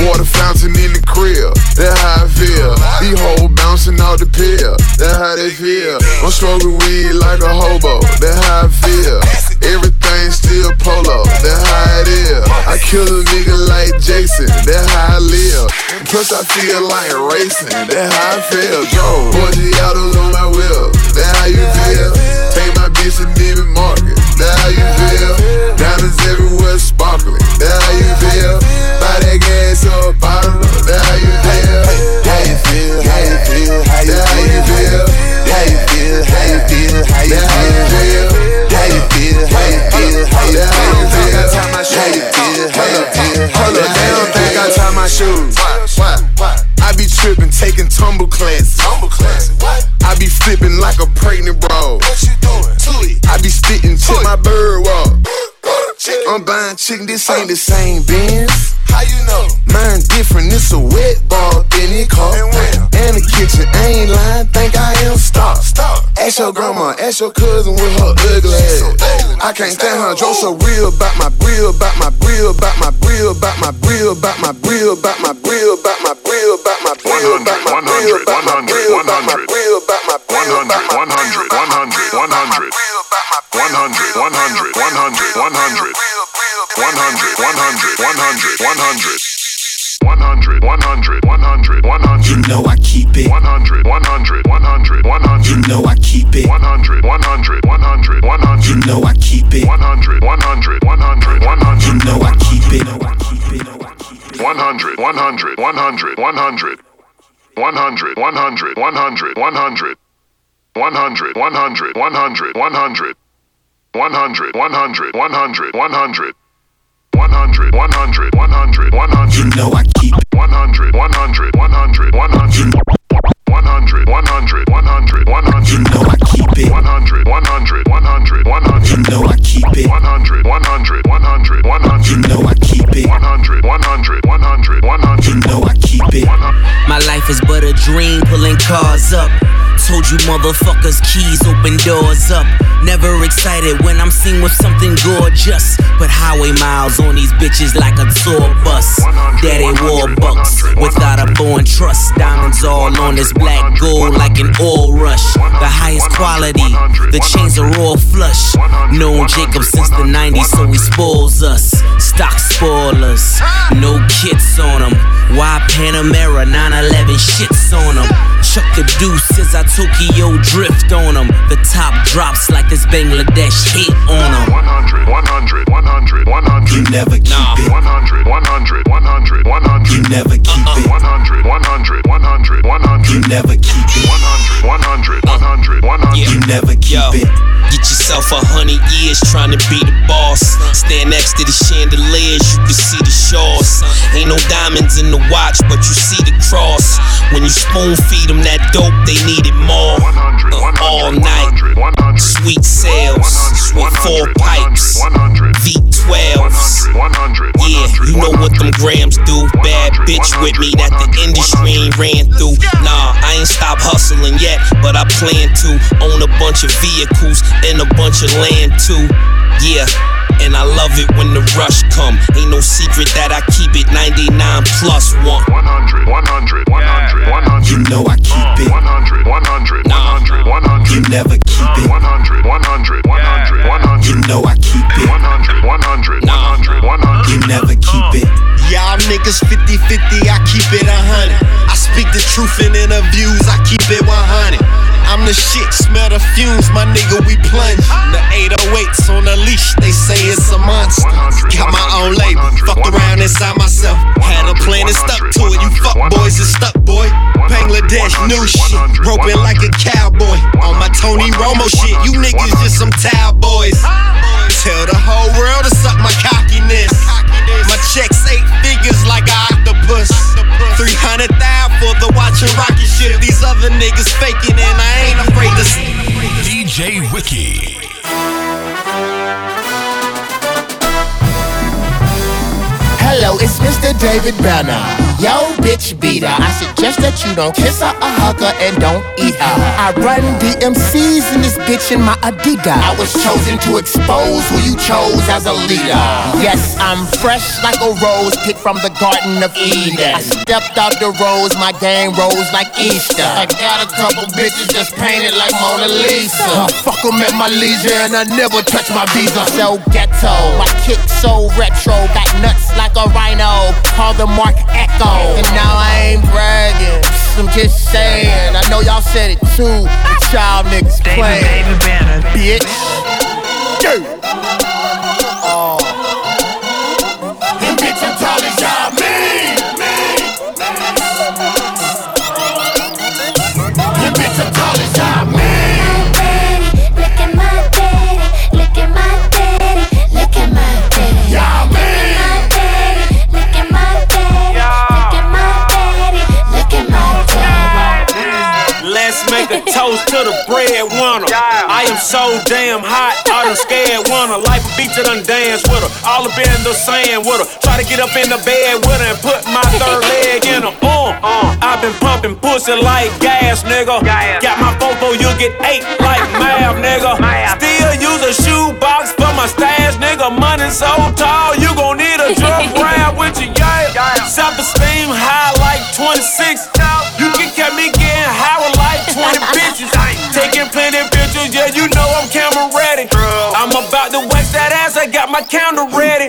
[SPEAKER 29] Water fountain in the crib, that how I feel. These hoes bouncing off the pill, that how they feel. I'm smoking weed like a hobo, that how I feel. Everything still polo, that how it is. I kill a nigga like Jason, that how I live. Plus I feel like racing, that how I feel. 40 autos on my wheel, that how you feel. Take my bitch to Neiman Marcus, that how you feel. Diamonds everywhere sparkling, that how you feel. Buy that gas up, I'm buying chicken, this ain't uh. the same Benz. How you know? Mine different, it's a wet ball, then it. Ask your grandma, ask your cousin with her ugly ass. I can't stand her, drove so real about my grill, about my grill, about my grill, about my grill, about my grill, about my grill, about my grill, about my grill, about my grill, about my grill, about my grill, about my grill, about my
[SPEAKER 30] 100, 100, 100, 100, 100, 100, 100, 100, 100, 100, 100. 100, 100, 100, 100.
[SPEAKER 18] You know I keep it
[SPEAKER 30] 100, 100, 100, 100.
[SPEAKER 18] You know I keep it
[SPEAKER 30] 100, 100, 100, 100.
[SPEAKER 18] You know I keep it
[SPEAKER 30] 100, 100, 100, 100.
[SPEAKER 18] You know I keep it
[SPEAKER 30] 100, 100, 100, 100. 100, 100, 100, 100. 100, 100, 100, 100. 100, 100, 100, 100. 100, 100, 100, 100.
[SPEAKER 18] You know I keep it
[SPEAKER 30] 100, 100, 100, 100, 100, 100, 100. You know I keep it. 100, 100, 100, 100.
[SPEAKER 18] You know I keep it.
[SPEAKER 30] 100, 100, 100, 100.
[SPEAKER 18] You know I keep it.
[SPEAKER 30] 100, 100, 100,
[SPEAKER 18] 100. You know I keep it. My
[SPEAKER 14] life is but a dream, pulling cars up. Told you motherfuckers, keys open doors up. Never excited when I'm seen with something gorgeous. Put highway miles on these bitches like a tour bus. Daddy Warbucks without a born trust. Diamonds all on this black gold like an oil rush. The highest quality, the chains are all flush. Known Jacob since the 90s, so he spoils us. Stock spoilers, no kits on them. Why Panamera 911 shits on them? Chuck the deuces, I Tokyo drift on them. The top drops like this Bangladesh hit on them.
[SPEAKER 31] 100, 100, 100, 100.
[SPEAKER 32] You never keep it.
[SPEAKER 31] 100, 100, 100, 100.
[SPEAKER 32] You never keep it.
[SPEAKER 31] 100, 100, 100, 100.
[SPEAKER 32] You never keep it.
[SPEAKER 31] 100, 100, 100, 100.
[SPEAKER 32] You never keep
[SPEAKER 18] Yo,
[SPEAKER 32] it.
[SPEAKER 18] Get yourself a hundred years trying to be the boss. Stand next to the chandeliers, you can see the shores. Ain't no diamonds in the watch, but you see the cross. When you spoon feed them that dope, they need it more. Uh, all night, sweet sales, with four pipes, V12s. Yeah, you know what them grams do. Bad bitch with me that the industry ain't ran through. Nah, I ain't stop hustling yet, but I plan to own a bunch of vehicles and a bunch of land too. Yeah. And I love it when the rush come. Ain't no secret that I keep it 99 plus one.
[SPEAKER 31] 100, 100, 100, 100.
[SPEAKER 32] You know I keep it.
[SPEAKER 31] 100, 100, 100, 100.
[SPEAKER 32] You never keep it.
[SPEAKER 31] 100, 100, 100, 100.
[SPEAKER 32] You know I keep it.
[SPEAKER 31] 100, 100, 100, 100.
[SPEAKER 32] You never keep it.
[SPEAKER 33] Y'all niggas 50 50, I keep it 100. I speak the truth in interviews, I keep it 100. I'm the shit, smell the fumes, my nigga, we plunge. The 808s on the leash, they say it's a monster. Got my own label, fucked around inside myself. Had a plan and stuck to it, you fuck boys is stuck, boy. Bangladesh, new shit, roping like a cowboy. On my Tony Romo shit, you niggas just some towel boys. Tell the whole world to suck my cockiness. My checks eight figures like an octopus. 300,000 for the watch rocket shit. These other niggas faking and I ain't afraid to.
[SPEAKER 1] DJ Wiki.
[SPEAKER 34] Hello, it's Mr. David Banner. Yo, bitch beater. I suggest that you don't kiss her, a hug and don't eat her. I run DMCs in this bitch in my Adidas. I was chosen to expose who you chose as a leader. Yes, I'm fresh like a rose picked from the Garden of Eden. I stepped out the rose, my game rose like Easter. I got a couple bitches just painted like Mona Lisa. Uh, fuck 'em at my leisure, and I never touch my visa. So ghetto, my kick so retro, got nuts like a rhino. Call the Marc Ecko. And now I ain't bragging. I'm just saying. I know y'all said it too. But y'all niggas playing. David Banner. Bitch. Yeah.
[SPEAKER 9] So damn hot, I done scared winner. Life a beat to done dance with her. All up in the sand with her. Try to get up in the bed with her and put my third leg in her. Uh, I've been pumping pussy like gas, nigga. Got my photo, you get eight like math, nigga. Still use a shoebox for my stash, nigga. Money so tall, you gon' need a drug rap with your yeah. Self-esteem high like 26. Yeah, you know I'm camera ready. I'm about to wax that ass, I got my counter ready.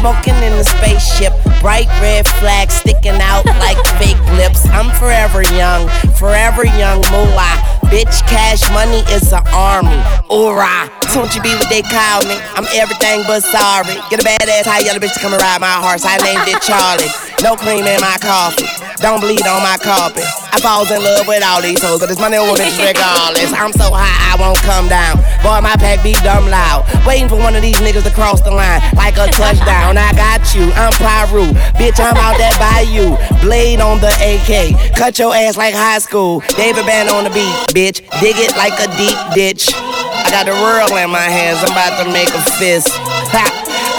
[SPEAKER 11] Smoking in the spaceship, bright red flag sticking out like fake lips. I'm forever young, forever young moolah. Bitch, cash money is an army. Hoorah! Don't you be what they call me? I'm everything but sorry. Get a badass high yellow bitch to come and ride my horse. I named it Charlie. No cream in my coffee. Don't bleed on my carpet. I falls in love with all these hoes, but it's money on this regardless. I'm so high, I won't come down. Boy, my pack be dumb loud. Waiting for one of these niggas to cross the line like a touchdown. I got you, I'm Piru. Bitch, I'm out there by you. Blade on the AK. Cut your ass like high school. David Band on the beat, bitch. Dig it like a deep ditch. I got the world in my hands, I'm about to make a fist. Ha.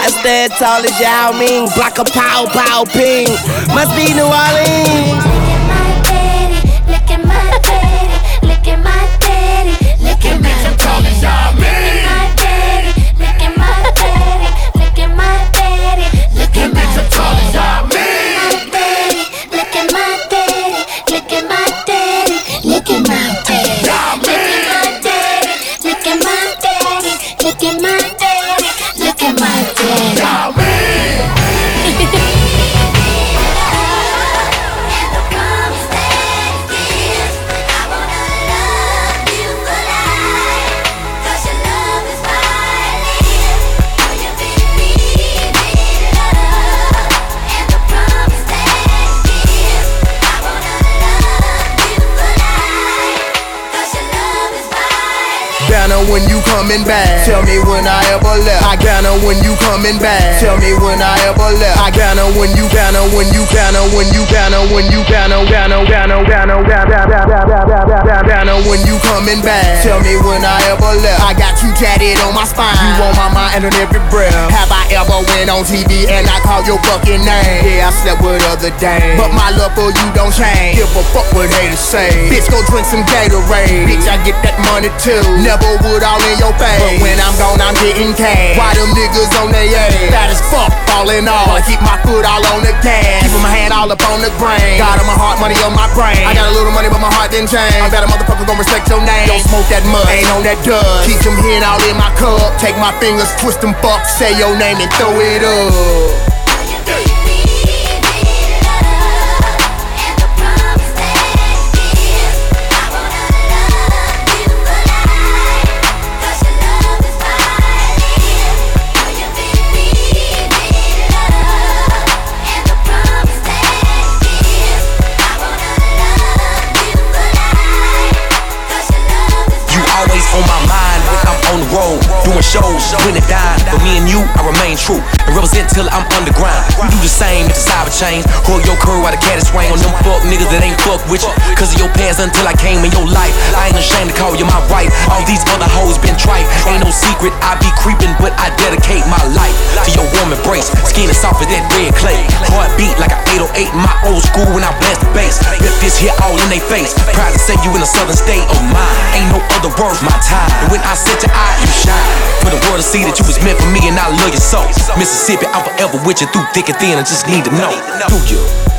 [SPEAKER 11] I stand tall as Yao Ming, block a pow pow ping. Must be New Orleans.
[SPEAKER 35] Look at my daddy, look at my daddy, look at my daddy. Yao Ming. Look at my daddy, look at my daddy, look at my daddy.
[SPEAKER 34] Coming back. Tell me when I ever left. I Ghana when you coming back. Tell me when I ever left. I Ghana when you Ghana when you Ghana when you Ghana when you Ghana Ghana Ghana Ghana Ghana Ghana when you coming back. Tell me when I ever left. I got you tatted on my spine. You on my mind and every breath. Have I ever went on TV and I called your fucking name? Yeah, I slept with other dames, but my love for you don't change. Give a fuck what haters say. Bitch, go drink some Gatorade. Bitch, I get that money too. Never would all in your face. But when I'm gone, I'm getting cash. Why them niggas on their ass? That is fuck, falling off. Wanna keep my foot all on the gas. Keeping my hand all up on the grain. God on my heart, money on my brain. I got a little money, but my heart didn't change. I bet a motherfucker gon' respect your name. Don't smoke that mud, ain't on that dust. Keep them hen all in my cup. Take my fingers, twist them fuck, say your name and throw it up.
[SPEAKER 36] Road, doing shows, when it dime. But me and you, I remain true and represent till I'm underground. We do the same if the cyber change. Hold your curve while the cat is swing on them fuck niggas that ain't fuck with you. Cause of your past until I came in your life. I ain't ashamed to call you my wife. All these other hoes been trite. Ain't no secret, I be creeping, but I dedicate my life to your warm embrace. Skin is soft as that red clay. Heartbeat like an 808 in my old school when I blast the bass. Rip this here all in they face. Proud to say you in a southern state of mind. Ain't no other worth my time. And when I set your eye, you shine. For the world to see that you was meant for me and I love you so. Mississippi, I'm forever with you through thick and thin. I just need to know. Do you?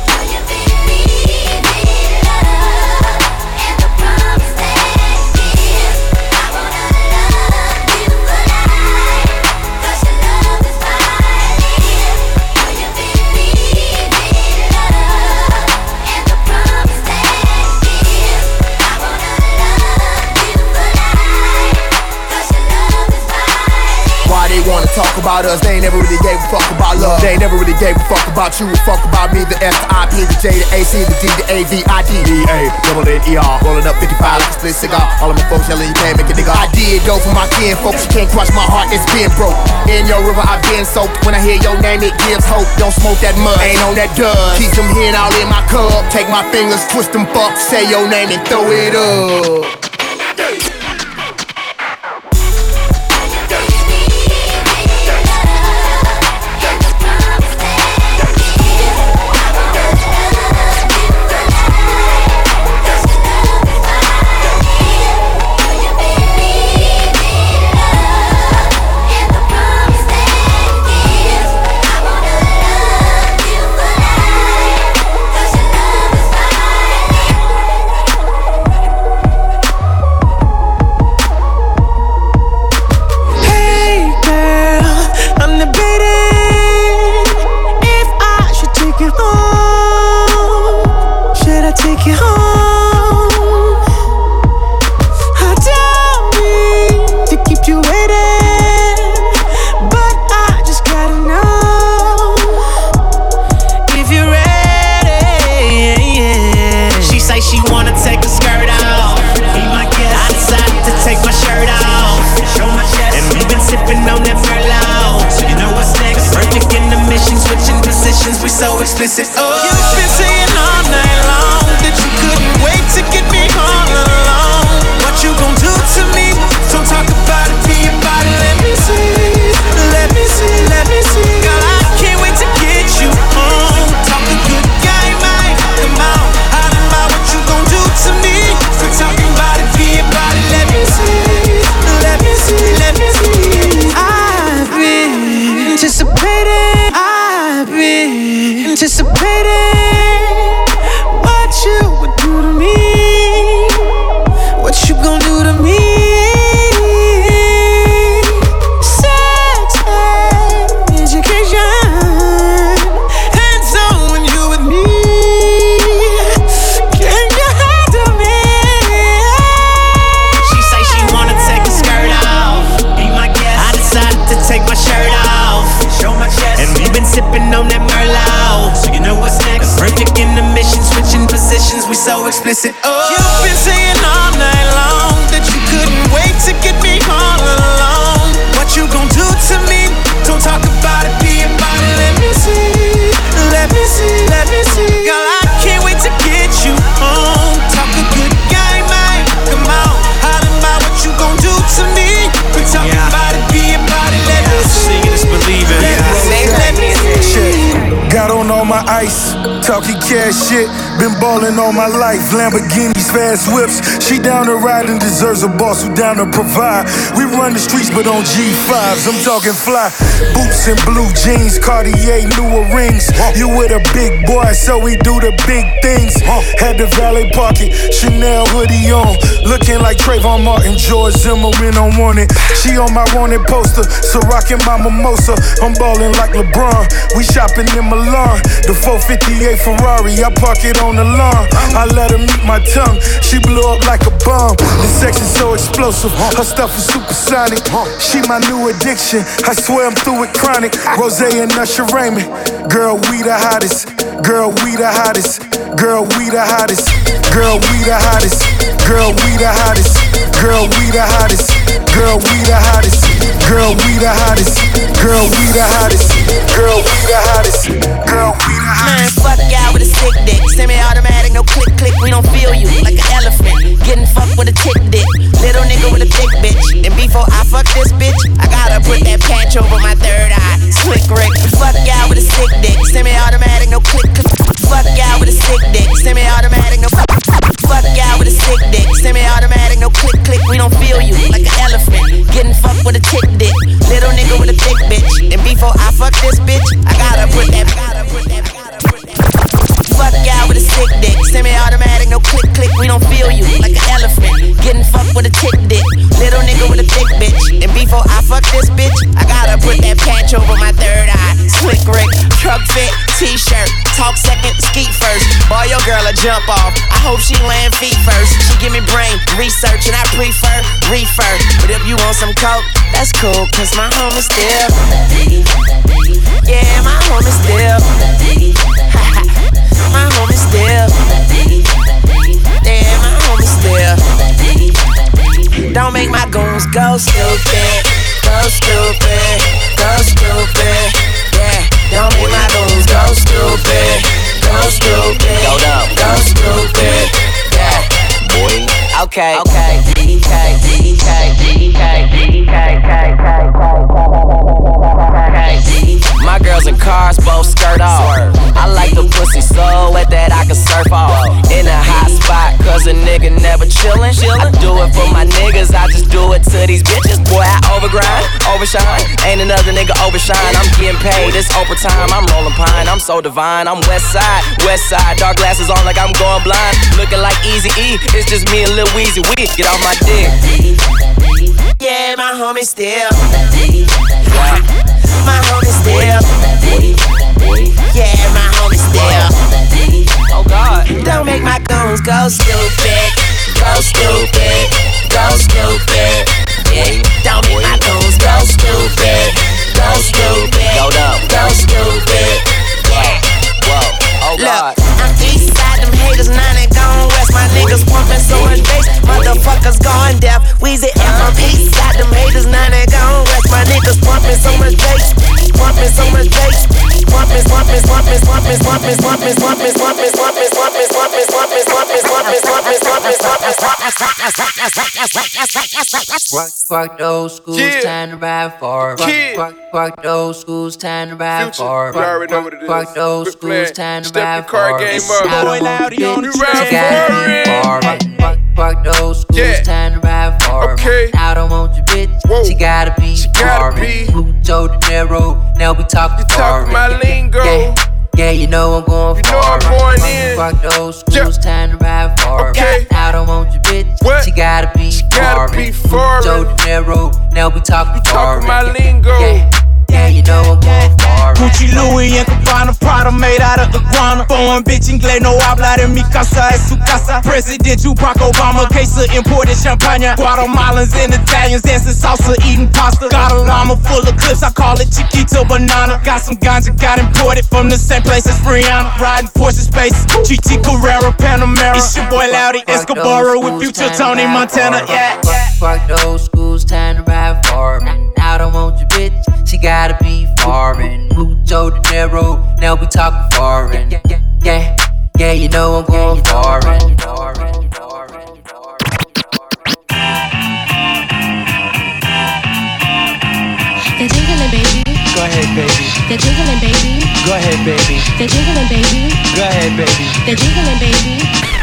[SPEAKER 34] About us? They ain't never really gave a fuck about love. They ain't never really gave a fuck about you. Fuck about me, the S, the I, P, the J, the A, C, the D, the A, V, I, D, E, A, double N, E, R. Rolling up 55 like a split cigar. All of my folks yelling, you can't make a nigga. I did go for my kin, folks. You can't crush my heart, it's been broke. In your river, I've been soaked. When I hear your name, it gives hope. Don't smoke that mud, ain't on that dust. Keep them hen all in my cup. Take my fingers, twist them fucks, say your name and throw it up.
[SPEAKER 15] anticipated Explicit. Oh,
[SPEAKER 37] You've been saying all night long that you couldn't wait to get me all alone. What you gon' do to me? Don't talk about it, be about it. Let me see, let me see, let me see. Girl, I can't wait to get you home. Talk a good game, man. Come on, out of my what you gon' do to me?
[SPEAKER 38] We
[SPEAKER 37] talk about it, be about it. Let me see.
[SPEAKER 38] Seeing is believing.
[SPEAKER 37] Let me see, let me see.
[SPEAKER 20] Got on all my ice, talking cash shit. Been ballin' all my life. Lamborghinis, fast whips. She down to ride and deserves a boss who down to provide. We run the streets, but on G5s. I'm talking fly. Boots and blue jeans, Cartier, newer rings. You with a big boy, so we do the big things. Had the valet pocket, Chanel hoodie on. Looking like Trayvon Martin, George Zimmerman on wanted. She on my wanted poster, so rockin' my mimosa. I'm ballin' like LeBron. We shopping in Milan. The 458 Ferrari, I park it on the lawn. I let her meet my tongue. She blew up like a bomb. The sex is so explosive. Her stuff is supersonic. She my new addiction. I swear I'm through with chronic. Rose and Usher Raymond. Girl, we the hottest. Girl, we the hottest. Girl, we the hottest. Girl, we the hottest. Girl, we the hottest. Girl, we the hottest. Girl, we the hottest. Girl, we the hottest. Girl, we the hottest. Girl, we the hottest. Girl, we the hottest.
[SPEAKER 11] Man, fuck y'all with a sick dick. Semi-automatic, no click click. We don't feel you like an elephant. Getting fucked with a tick dick. Little nigga with a thick bitch. And before I fuck this bitch, I gotta put that patch over my third eye. Slick Rick. Fuck y'all with a sick dick. Semi-automatic, no click click. Fuck y'all with a sick dick. Semi-automatic, no. Fuck y'all with a sick dick. Semi-automatic, no click click. We don't feel you like an elephant. Getting fucked with a tick dick. Little jump off. I hope she land feet first. She give me brain research and I prefer reefer. But if you want some coke, that's cool, cause my home is still. Yeah, my home is still. my home is still. Yeah, my home is still. Don't make my goons go stupid. Go stupid. Go stupid. Yeah, don't make my goons go stupid. Go stupid. Go dumb. Go stupid. Yeah, boy. Okay. Okay. Okay. Okay.
[SPEAKER 23] My girls in cars both skirt off. I like the pussy so wet that I can surf off. In a hot spot, cause a nigga never chillin'. I do it for my niggas, I just do it to these bitches. Boy, I overgrind, overshine. Ain't another nigga overshine. I'm getting paid, it's overtime. I'm rolling pine, I'm so divine. I'm west side, west side. Dark glasses on like I'm going blind. Looking like Eazy E, it's just me and Lil Weezy. We get off my dick.
[SPEAKER 11] Yeah, my homie still. My homie Yeah, my still.
[SPEAKER 23] Oh God.
[SPEAKER 11] Don't make my goons go stupid. Go stupid. Go stupid. Yeah, don't make my goons go stupid. Go stupid.
[SPEAKER 23] Go
[SPEAKER 11] stupid. Yeah. Look, I'm east side, them haters, nine and gone west. My niggas pumping so much bass, motherfuckers going deaf. Weezy F, I'm east them haters, nine and gone west. My niggas pumping so much bass, pumping so much bass.
[SPEAKER 10] me, swap me, swap me, swap me, swap me, swap me, swap me, swap me, swap me,
[SPEAKER 39] Rock, rock those schools,
[SPEAKER 33] Yeah.
[SPEAKER 39] time to ride for.
[SPEAKER 33] Yeah.
[SPEAKER 39] Rock, rock, rock those schools, time to ride
[SPEAKER 33] Future,
[SPEAKER 39] for.
[SPEAKER 33] you already know what it is.
[SPEAKER 39] Rock those
[SPEAKER 33] Quit
[SPEAKER 39] schools,
[SPEAKER 33] playing.
[SPEAKER 39] time to
[SPEAKER 33] Step your
[SPEAKER 39] ride
[SPEAKER 33] card
[SPEAKER 39] for.
[SPEAKER 33] game up. Boy,
[SPEAKER 39] a
[SPEAKER 33] Loudy on the track.
[SPEAKER 39] You gotta be for it. Rock, rock those schools,
[SPEAKER 33] Yeah.
[SPEAKER 39] time to ride for.
[SPEAKER 33] Okay.
[SPEAKER 39] I don't want your bitch, she gotta be she
[SPEAKER 33] gotta
[SPEAKER 39] be. Mucho dinero, now we talking
[SPEAKER 33] You talking my lingo.
[SPEAKER 39] Yeah. Yeah, you know I'm going
[SPEAKER 33] You
[SPEAKER 39] for
[SPEAKER 33] know I'm going
[SPEAKER 39] Rock-
[SPEAKER 33] in.
[SPEAKER 39] Rock those schools, time to ride for. it.
[SPEAKER 33] Okay.
[SPEAKER 39] I don't want your bitch, she gotta be she
[SPEAKER 33] gotta be foreign.
[SPEAKER 39] Joe De Niro, now we talking
[SPEAKER 33] talking my lingo.
[SPEAKER 39] Yeah, yeah, you know I'm going foreign.
[SPEAKER 12] Gucci, Louis and Cabana, Prada made out of iguana. Foreign bitch inglés, no habla de mi casa, es su casa. President Barack Obama, case of imported champagne. Guatemalans and Italians dancing salsa, eating pasta. Got a llama full of clips, I call it Chiquita Banana. Got some ganja, got imported from the same place as Rihanna. Riding Porsche Space, GT Carrera, Panamera. It's your boy Loudy Escobar with future Tony Montana. Yeah.
[SPEAKER 39] Fuck those schools, time to ride for me. I don't want your bitch, she gotta be foreign. Mucho dinero, now we talking foreign. Yeah, yeah, yeah, yeah, you know I'm going foreign.
[SPEAKER 40] They're jiggling, baby.
[SPEAKER 18] Go ahead, baby.
[SPEAKER 40] They're jiggling, baby.
[SPEAKER 18] Go ahead, baby.
[SPEAKER 40] They're jiggling, baby.
[SPEAKER 18] Go ahead, baby.
[SPEAKER 40] They're jiggling, baby.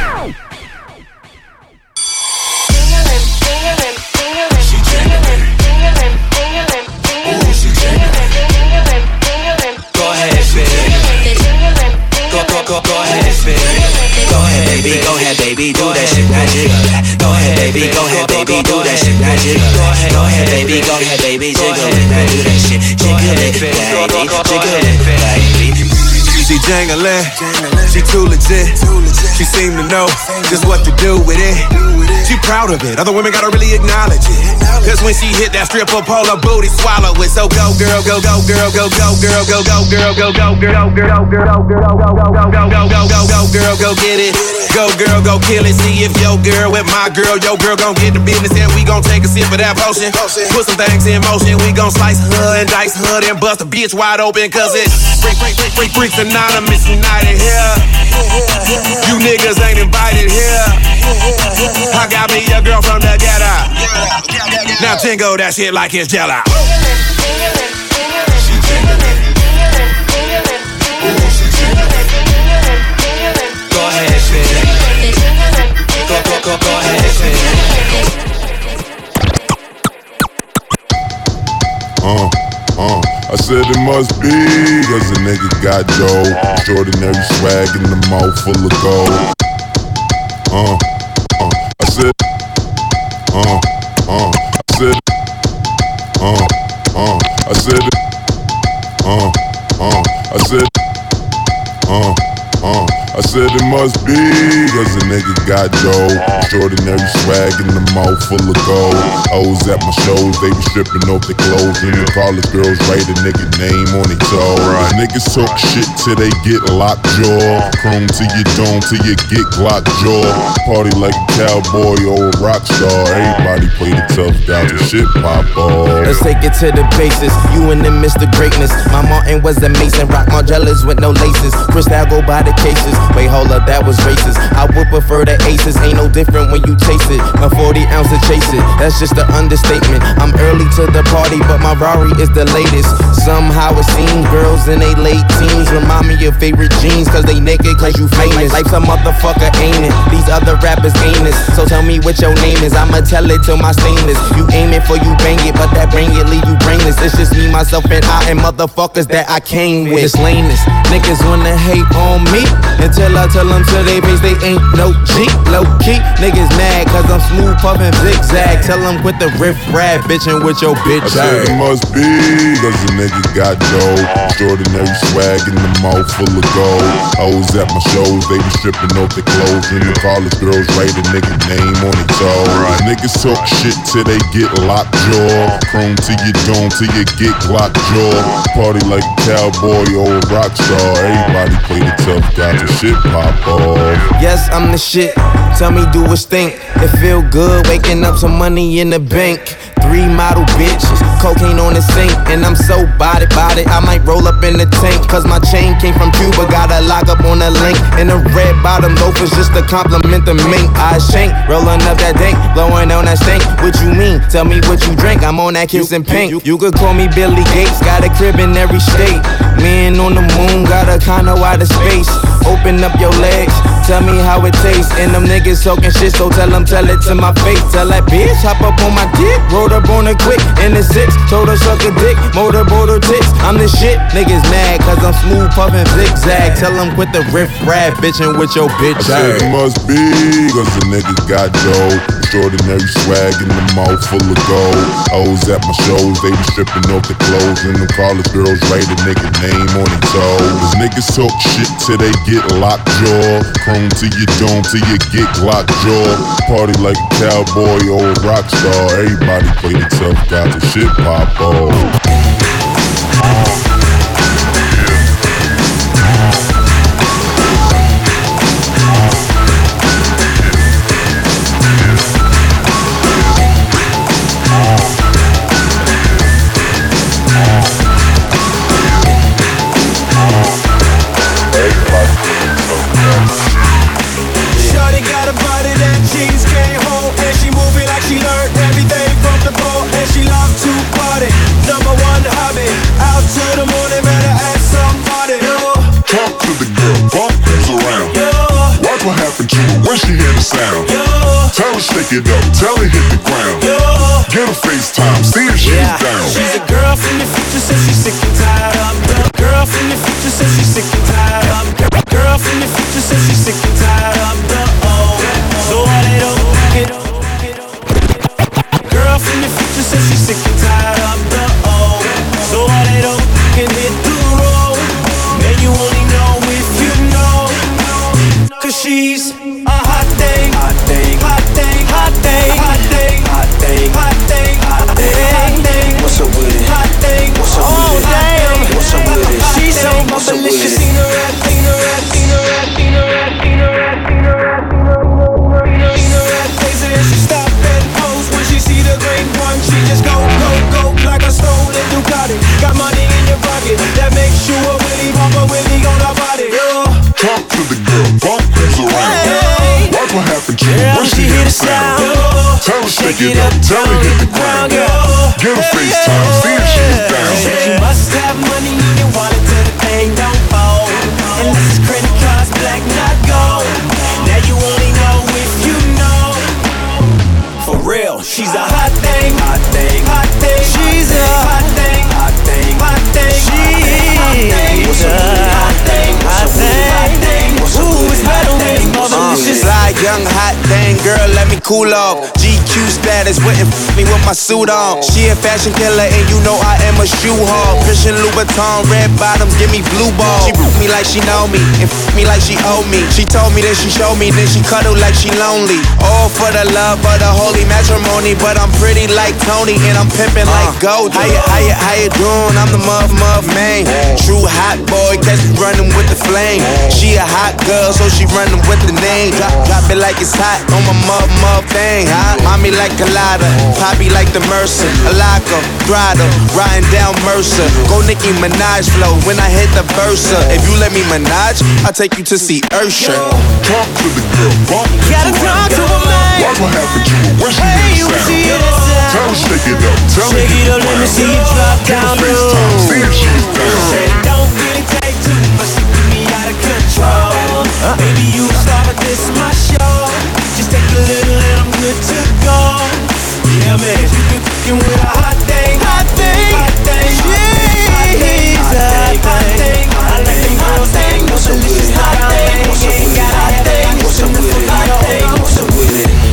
[SPEAKER 18] Go, go, ahead, baby. Go ahead, baby. Go ahead, baby. Do that shit, jiggle. Go ahead, baby. Go ahead, baby. Do that shit, jiggle. Go ahead, baby. Go ahead, baby. Jiggle it, man. Do that shit. Jiggle it, baby. Jiggle it, baby.
[SPEAKER 33] She jangling, she too legit. She seem to know just what to do with it. She proud of it, other women gotta really acknowledge it. Cause when she hit that strip stripper pole, her booty swallow it. So go girl, go, go girl, go, go girl, go, go girl, go, go girl, girl, girl, girl, go, go, go, go, go, go, go, go girl, go get it. Go girl, go kill it. See if your girl with my girl, your girl gon' get the business and we gon' take a sip of that potion. Put some things in motion, we gon' slice her and dice her and bust a bitch wide open cause it's freak, freak, freak, freak, freaks anonymous united here. You niggas ain't invited here. I got me a girl from the ghetto. Now jingle that shit like it's jello.
[SPEAKER 18] Go ahead, baby. Go, go, go, go ahead, baby.
[SPEAKER 41] Uh, said it must be, cause a nigga got dough. Extraordinary swag in the mouth full of gold. Uh, uh, I said, uh, uh, I said, uh, uh, I said, uh, uh, I said, uh, uh, I said it must be, cause a nigga got dough. Extraordinary swag in the mouth full of gold. Hoes at my shows, they be stripping off their clothes. And the college girls write a nigga name on their toes. Niggas talk shit till they get locked jaw. Chrome to your dome till you get Glock jaw. Party like a cowboy or a rock star. Everybody play the tough guy till shit pop off.
[SPEAKER 10] Let's take it to the basis. You and them Mr. Greatness. My Martin was a mason. Rock Margielas with no laces. Cristal go by the cases. Wait, hold up, that was racist. I would prefer the aces. Ain't no different when you chase it. A 40 ounce to chase it. That's just an understatement. I'm early to the party, but my Rari is the latest. Somehow it seems girls in they late teens remind me of favorite jeans. Cause they naked, cause you famous. Life's a motherfucker, ain't it? These other rappers ain't it. So tell me what your name is. I'ma tell it till my stainless. You aim it for you bang it, but that bang it leave you brainless. It's just me, myself, and I, and motherfuckers that I came with. It's lameness. Niggas wanna hate on me until I tell them to they face they ain't no G. Low key, niggas mad cause I'm smooth puffin' zigzag. Tell them quit the riff rap, bitchin' with your bitch
[SPEAKER 41] I said it must be, cause a nigga got dough. Extraordinary swag in the mouth full of gold. Hoes at my shows, they be stripping off their clothes. And the college girls write a nigga name on their toes. Niggas talk shit till they get locked jaw. Chrome to your dome till you get Glock jaw. Party like a cowboy or a rock star. Everybody play the tough guy till shit pop off.
[SPEAKER 10] Yes, I'm the shit. Tell me, do a stink. It feel good waking up some money in the bank. Three model bitches. Cocaine on the sink, and I'm so body body. I might roll up in the tank, cause my chain came from Cuba. Got a lock up on the link. And the red bottom loafers just to compliment the mink. I shank, rolling up that dank, blowing on that stink. What you mean? Tell me what you drink. I'm on that and pink. You, you could call me Billy Gates, got a crib in every state. Man on the moon, got a condo out of space. Open up your legs, tell me how it tastes. And them niggas talking shit, so tell them, tell it to my face. Tell that bitch, hop up on my dick, rolled up on it quick. In the six, told her suck a dick, motorboat her tits. I'm the shit, niggas mad, cause I'm smooth puffin' zigzag. Tell them quit the riff raff, bitchin' with your bitch
[SPEAKER 41] I said it must be, cause the niggas got dough. Extraordinary swag in the mouth full of gold. Hoes at my shows, they be stripping off the clothes. And the college girls write a nigga name on their toes. Cause niggas talk shit till they get locked jaw. Chrome to your dome till you get Glock jaw. Party like a cowboy or a rock star. Everybody play the tough guy till shit pop off. It up, tell her hit the ground. Get her FaceTime, see if she's down.
[SPEAKER 15] She's a girl from the future, says she's sick and tired of the Girl from the future, says she's sick and tired of Girl from the future, says she's sick and tired of
[SPEAKER 41] Tell her shake it up, tell her hit the ground. Get her FaceTime, see if she's down.
[SPEAKER 15] Said you must have money in your wallet till the thing don't fold. Unless it's credit cards, black, not gold. Now you only know if you know. For real, she's a hot thing, hot thing, hot thing. She's a hot thing, hot thing, hot thing. She's a hot thing, hot thing. It's better when it's more
[SPEAKER 10] Uh,
[SPEAKER 15] delicious.
[SPEAKER 10] fly young hot thing, girl, let me cool off. Status, wouldn't f me with my suit on. She a fashion killer, and you know I am a shoe hog. Christian Louboutin, red bottoms, give me blue balls. She book me like she know me, and f me like she owe me. She told me, then she showed me, then she cuddle like she lonely. All for the love of the holy matrimony, but I'm pretty like Tony, and I'm pimping uh, like gold. How you, how you, how you doing? I'm the muff, muff man. True hot boy, catch me running with the flame. She a hot girl, so she running with the name. Drop, drop it like it's hot on my muff, muff thing. Huh? Mommy like Colada, Poppy like the Mercer. Alaka, Grotto, riding down Mercer. Go Nicki Minaj flow when I hit the Versa. If you let me Minaj, I'll take you to see Ursha.
[SPEAKER 41] Talk to the girl, bump who's
[SPEAKER 15] Gotta talk to her, man.
[SPEAKER 41] Watch what happened to her when she
[SPEAKER 15] Hey, you
[SPEAKER 41] the
[SPEAKER 15] see
[SPEAKER 41] sound.
[SPEAKER 15] the sound.
[SPEAKER 41] Tell her shake it up, tell
[SPEAKER 15] Shake
[SPEAKER 41] hit
[SPEAKER 15] it up, let me see you drop down
[SPEAKER 41] FaceTime,
[SPEAKER 15] low.
[SPEAKER 41] see if she's down.
[SPEAKER 15] It don't really take too much to get me out of control. Uh-uh. Baby, you the star, but this is my show. Just take a little and I'm good to go. Yeah, man, you can fucking with a hot thing, hot thing, hot thing. She's a hot thing. I like them hot thing, no delicious hot thing. Ain't got hot thing, what's up with it? Hot thing, what's up with it?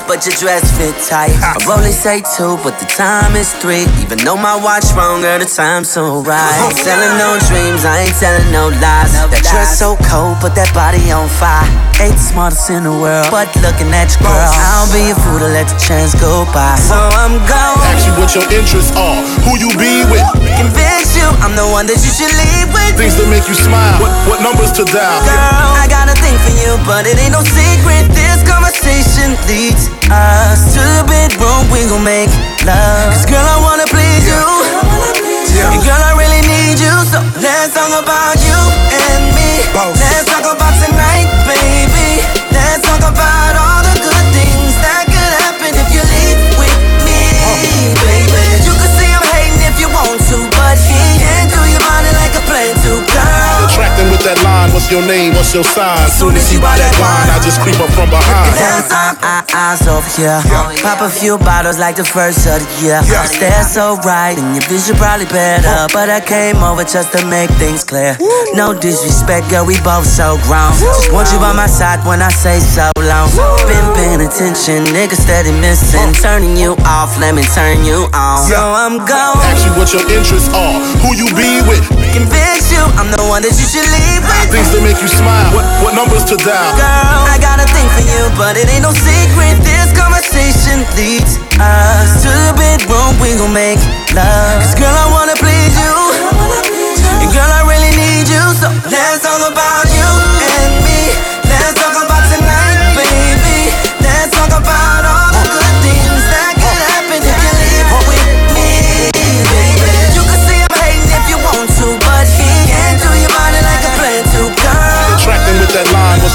[SPEAKER 14] But your dress fit tight. I only say two, but the time is three. Even though my watch wrong, girl, the time's so right. Oh, ain't selling no dreams, I ain't telling no lies. That dress so cold, but that body on fire. Ain't the smartest in the world, but looking at you, girl, I'll be a fool to let the chance go by. So I'm gone.
[SPEAKER 3] Ask you what your interests are, who you be with.
[SPEAKER 14] Convince you, I'm the one that you should leave with.
[SPEAKER 3] Things that make you smile. What, what numbers to dial?
[SPEAKER 14] Girl, I got a thing for you, but it ain't no secret. This conversation leads us to the bedroom. We gon' make love. Cause girl, I wanna please you. And girl, I really need you. So let's talk about you and me. Let's talk about tonight, baby. Let's talk about all With
[SPEAKER 3] that line, what's your name, what's your sign? Soon as you buy that wine, I just creep up from behind.
[SPEAKER 14] Let's talk eyes over here. Pop a few bottles like the first of the year. Stare so right, and your vision probably better. But I came over just to make things clear. No disrespect, girl, we both so grown. Just want you by my side when I say so long. Been paying attention, nigga steady missing. Turning you off, let me turn you on. So I'm gone.
[SPEAKER 3] Ask you what your interests are, who you be with.
[SPEAKER 14] Convince you, I'm the one that you should leave with.
[SPEAKER 3] Things that make you smile. What, what numbers to dial?
[SPEAKER 14] Girl, I got a thing for you, but it ain't no secret. This conversation leads us to the bedroom. We gon' make love. Cause girl, I wanna please you. And girl, I really need you. So let's talk about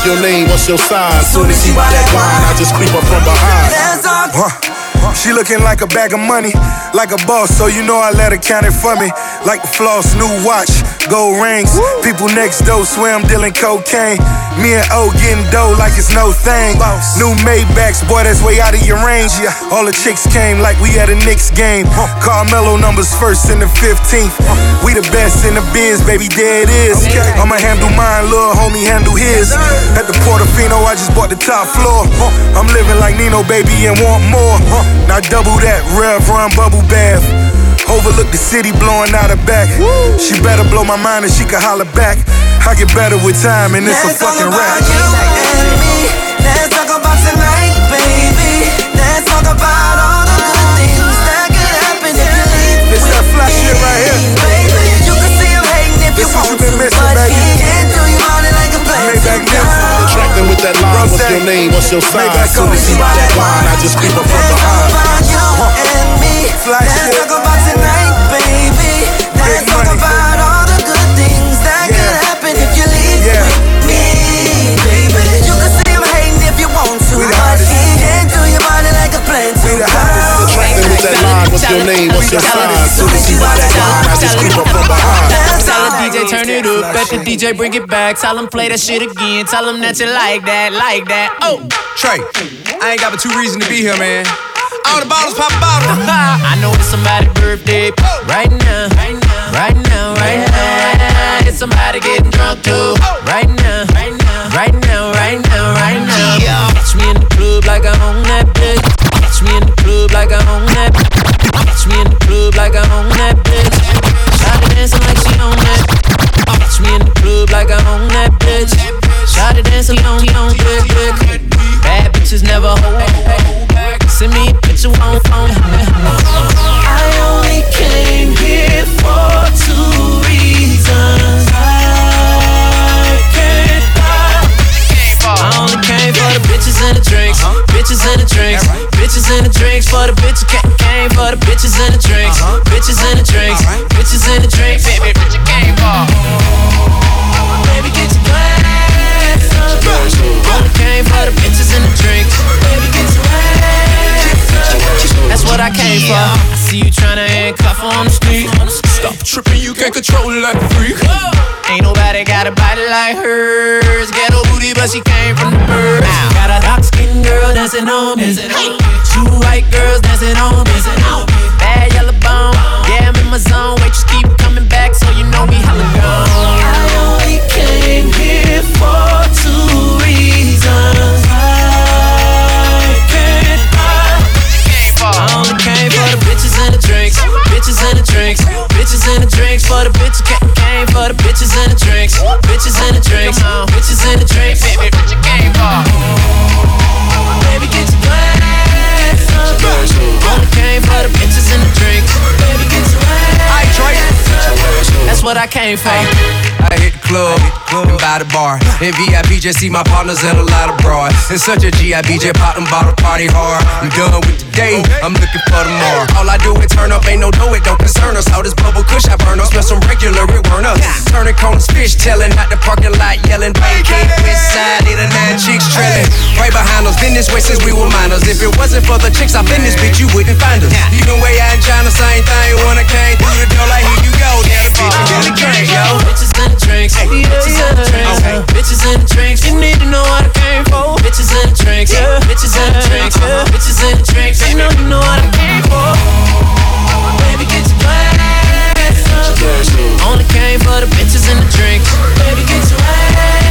[SPEAKER 14] your
[SPEAKER 3] name, what's your sign? Soon as he buy that wine, I just creep up from behind.
[SPEAKER 14] Let's.
[SPEAKER 20] She looking like a bag of money, like a boss, so you know I let her count it for me. Like the floss, new watch, gold rings. People next door swear I'm dealing cocaine. Me and O getting dough like it's no thing. New Maybachs, boy, that's way out of your range. Yeah. All the chicks came like we had a Knicks game. Carmelo numbers first and the 15th. We the best in the biz, baby, there it is. I'ma handle mine, little homie handle his. At the Portofino, I just bought the top floor. I'm living like Nino, baby, and want more. Now double that, Rev Run Bubble Bath. Overlook the city blowing out her back. She better blow my mind and she can holler back. I get better with time and it's a
[SPEAKER 14] Let's talk
[SPEAKER 20] fucking
[SPEAKER 14] about
[SPEAKER 20] rap.
[SPEAKER 14] you and me. Let's talk about tonight, baby. Let's talk about all the good things that could happen if you leave
[SPEAKER 20] This that fly shit right here.
[SPEAKER 14] Baby, you can see I'm hating if you
[SPEAKER 20] This is
[SPEAKER 14] want
[SPEAKER 20] you been
[SPEAKER 14] to,
[SPEAKER 20] missing,
[SPEAKER 14] but
[SPEAKER 20] baby.
[SPEAKER 14] he can't do you on it like a plan to.
[SPEAKER 3] Attracting with that line, what's your name, what's your sign? Soon as he buy that wine, I just creep up from behind.
[SPEAKER 14] about you uh-huh. and talk about all the good things that could happen if you leave with me, baby. You can see I'm hating if you want to, but he can't do your body like a plan to, girl.
[SPEAKER 3] Attracting with that line, what's your name, what's your sign? Soon as he buy that wine, I just creep up from behind.
[SPEAKER 6] Tell the DJ turn it up, let the DJ bring it back. Tell him play that shit again. Tell him that you like that, like that. Oh,
[SPEAKER 42] Trey, I ain't got but two reasons to be here, man. All the bottles pop a bottle.
[SPEAKER 6] I know it's somebody's birthday. Oh. Right now, right now, right now, right now. It's somebody getting drunk too right now, right now, right now, right now, right now. Catch me in the club like I own that bitch. Catch me in the club like I own that. Catch me in the club like I own that bitch. Shawty dancing like she own that. Catch me in the club like I own that bitch. Shawty dancing on, on, quick, quick. Bad bitches never hold back. Send me a picture on phone. I only came here for two reasons. I can't I only came for the bitches and the drinks, bitches and the drinks, bitches and the drinks. For the bitches came for the bitches and the see you tryna handcuff on the street. Stop tripping, you can't control it like a freak. Ain't nobody got a body like hers. Ghetto booty, but she came from the birds. Got a dark skinned girl dancing on me. Two white girls dancing on me. Bad yellow bone. Yeah, I'm in my zone. Wait, just keep coming back so you know we hella gone. I only came here for bitches and the drinks. Bitches and the drinks for the bitches, came, for the bitches and the drinks. Bitches and the drinks. Bitches and the drinks. Baby, bitch came for. Baby, get your glass up. Came for the bitch. What I came for.
[SPEAKER 43] I hit the club and by the bar. In VIP, just see my partners and a lot of broad. In such a GIB, pop them bottle party hard. I'm done with the day, I'm looking for tomorrow. All I do is turn up, ain't no dough, it don't concern us. All this bubble kush I burn up, smell some regular, it burn us. Turning corners, fish telling, out the parking lot yelling. Vacate west side, need a nine chicks trailing. Right behind us, been this way since we were minors. If it wasn't for the chicks, I've been this bitch, you wouldn't find us. Even way out in China, same thing. When I came through the door, like here you go, bitch in the game, yo.
[SPEAKER 6] Bitches and the drinks. Bitches and the drinks. Bitches and the drinks. You need to know what I came for. Oh. Bitches and the drinks. Bitches and the drinks. Uh-huh. Bitches and the drinks. You know you know what I came for. Baby, get your glass up. Only came for the bitches and the drinks. Baby, get your ass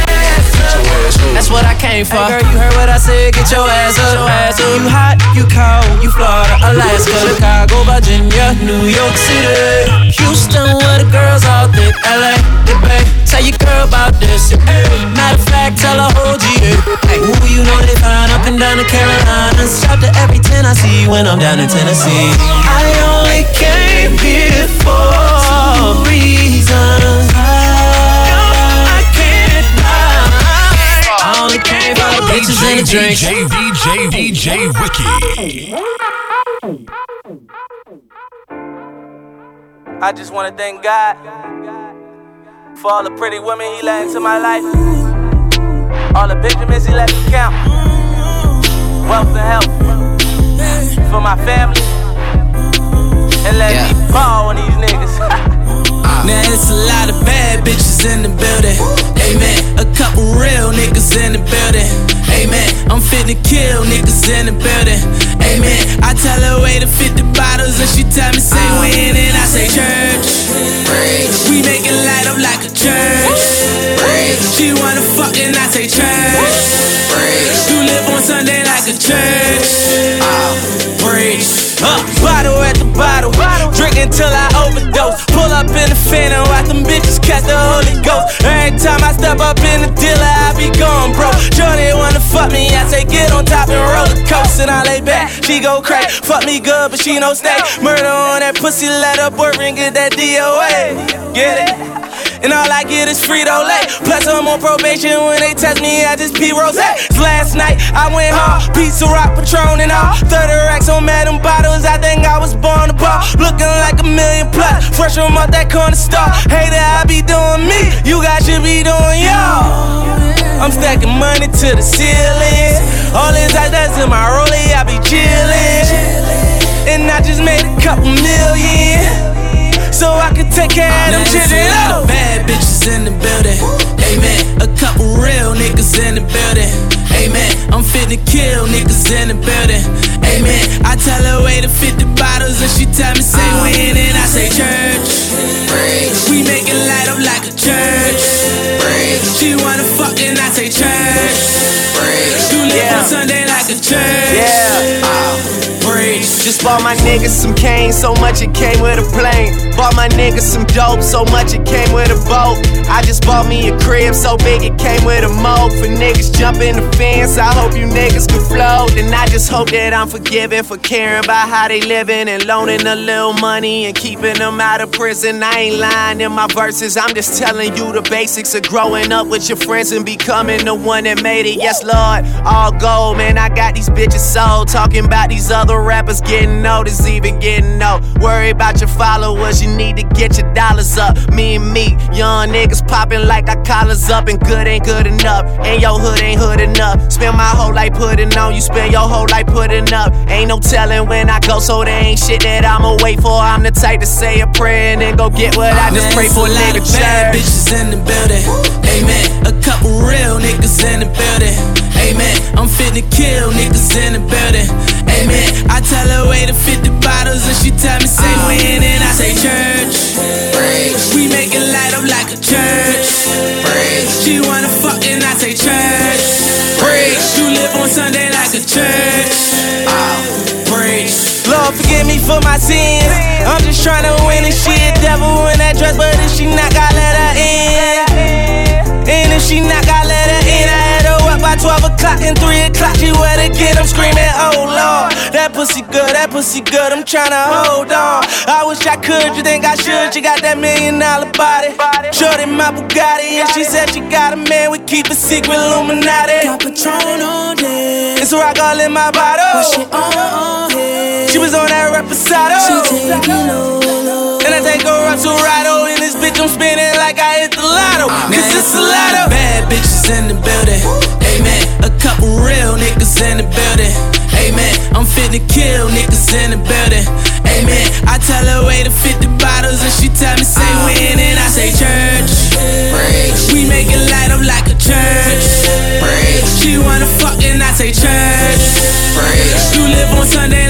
[SPEAKER 6] up. That's what I came for. Hey girl, you heard what I said. Get your ass up. You hot, you cold, you Florida, Alaska, Chicago, Virginia, New York City, Houston, where the girls all thick. LA, the Bay. Tell your girl about this. Matter of fact, tell her whole GA. Hey, who you know they find up and down the Carolinas. Shout to every 10 I see when I'm down in Tennessee. I only came here for bitches and the drinks.
[SPEAKER 1] DJ, DJ, DJ Wiki.
[SPEAKER 44] I just wanna thank God for all the pretty women He let into my life, all the Benjamins He let me count, wealth and health for my family, and let me ball on these niggas.
[SPEAKER 15] Now it's a lot of bad bitches in the building. Amen. A couple real niggas in the building. Amen. I'm finna kill niggas in the building. Amen. I tell her way to 50 bottles and she tell me say when and I say church. We make it light up like a church. She wanna fuck and I say church. You live on Sunday like a church. Preach.
[SPEAKER 44] Uh, bottle at the bottle, drink until I overdose. Pull up in the phantom, watch them bitches catch the Holy Ghost. Every time I step up in the dealer, I be gone, bro. Johnny wanna fuck me, I say get on top and roller coaster. And I lay back, she go crack. Fuck me good, but she no stay. Murder on that pussy, let her boyfriend get that DOA. Get it? And all I get is Frito Lay. Plus, I'm on probation when they test me, I just pee rose. Last night, I went hard, pizza rock, Patron, and all. 30 racks on Madam Bottles, I think I was born to ball. Looking like a million plus, fresh from out that corner store. Hater, I be doing me, you guys should be doing y'all. I'm stacking money to the ceiling. All this ice that's in my rollie, I be chillin'. And I just made a couple million. So I can take care of them children. Oh.
[SPEAKER 15] bad bitches in the building. Amen. A couple real niggas in the building. Amen. I'm finna kill niggas in the building. Amen. I tell her way to 50 bottles and she tell me say uh-huh. when and I say church. We make it light up like a church. She wanna fuck and I say church. You live on Sunday like a church.
[SPEAKER 11] Just bought my niggas some cane, so much it came with a plane. Bought my niggas some dope, so much it came with a boat. I just bought me a crib, so big it came with a moat. For niggas jumping the fence, I hope you niggas can float. And I just hope that I'm forgiven for caring about how they living and loaning a little money and keeping them out of prison. I ain't lying in my verses, I'm just telling you the basics of growing up with your friends and becoming the one that made it. Yes, Lord, all gold, man. I got these bitches sold. Talking about these other rappers getting noticed, even getting no. Worry about your followers, you need to get your dollars up. Me and me, young niggas popping like our collars up, and good ain't good enough. And your hood ain't hood enough. Spend my whole life putting on, you spend your whole life putting up. Ain't no telling when I go, so there ain't shit that I'ma wait for. I'm the type to say a prayer and then go get what I just pray for. Nigga,
[SPEAKER 15] bad bitches in the building. Amen. A couple real niggas in the building. Amen. I'm finna kill niggas in the building. Amen. I tell her way to 50 bottles and she tell me say when and I say church. We make it light up like a church. She wanna fuck and I say church. You live on Sunday like a church. Preach. Lord, forgive me for my sins. I'm just trying to win and shit. Devil in that dress, but if she not, I let her o'clock and 3 o'clock. She wet again. I'm screaming, oh Lord. That pussy good, that pussy good. I'm trying to hold on. I wish I could. You think I should? You got that million dollar body. Shorty my Bugatti. And she said she got a man. We keep a secret Illuminati.
[SPEAKER 45] Got Patron on deck.
[SPEAKER 15] It's a rock all in my bottle.
[SPEAKER 45] She on head.
[SPEAKER 15] She was on that reposado.
[SPEAKER 45] She taking low, low.
[SPEAKER 15] And I take her up to Rado. In this bitch, I'm spinning like I hit the lotto. Ah, Cause it's a lotto.
[SPEAKER 45] Bad bitches in the building. Amen. A couple real niggas in the building. Amen. I'm fit to kill niggas in the building. Amen. I tell her way to 50 bottles and she tell me say when and I say church. We make it light up like a church. She wanna fuck and I say church. You live on Sunday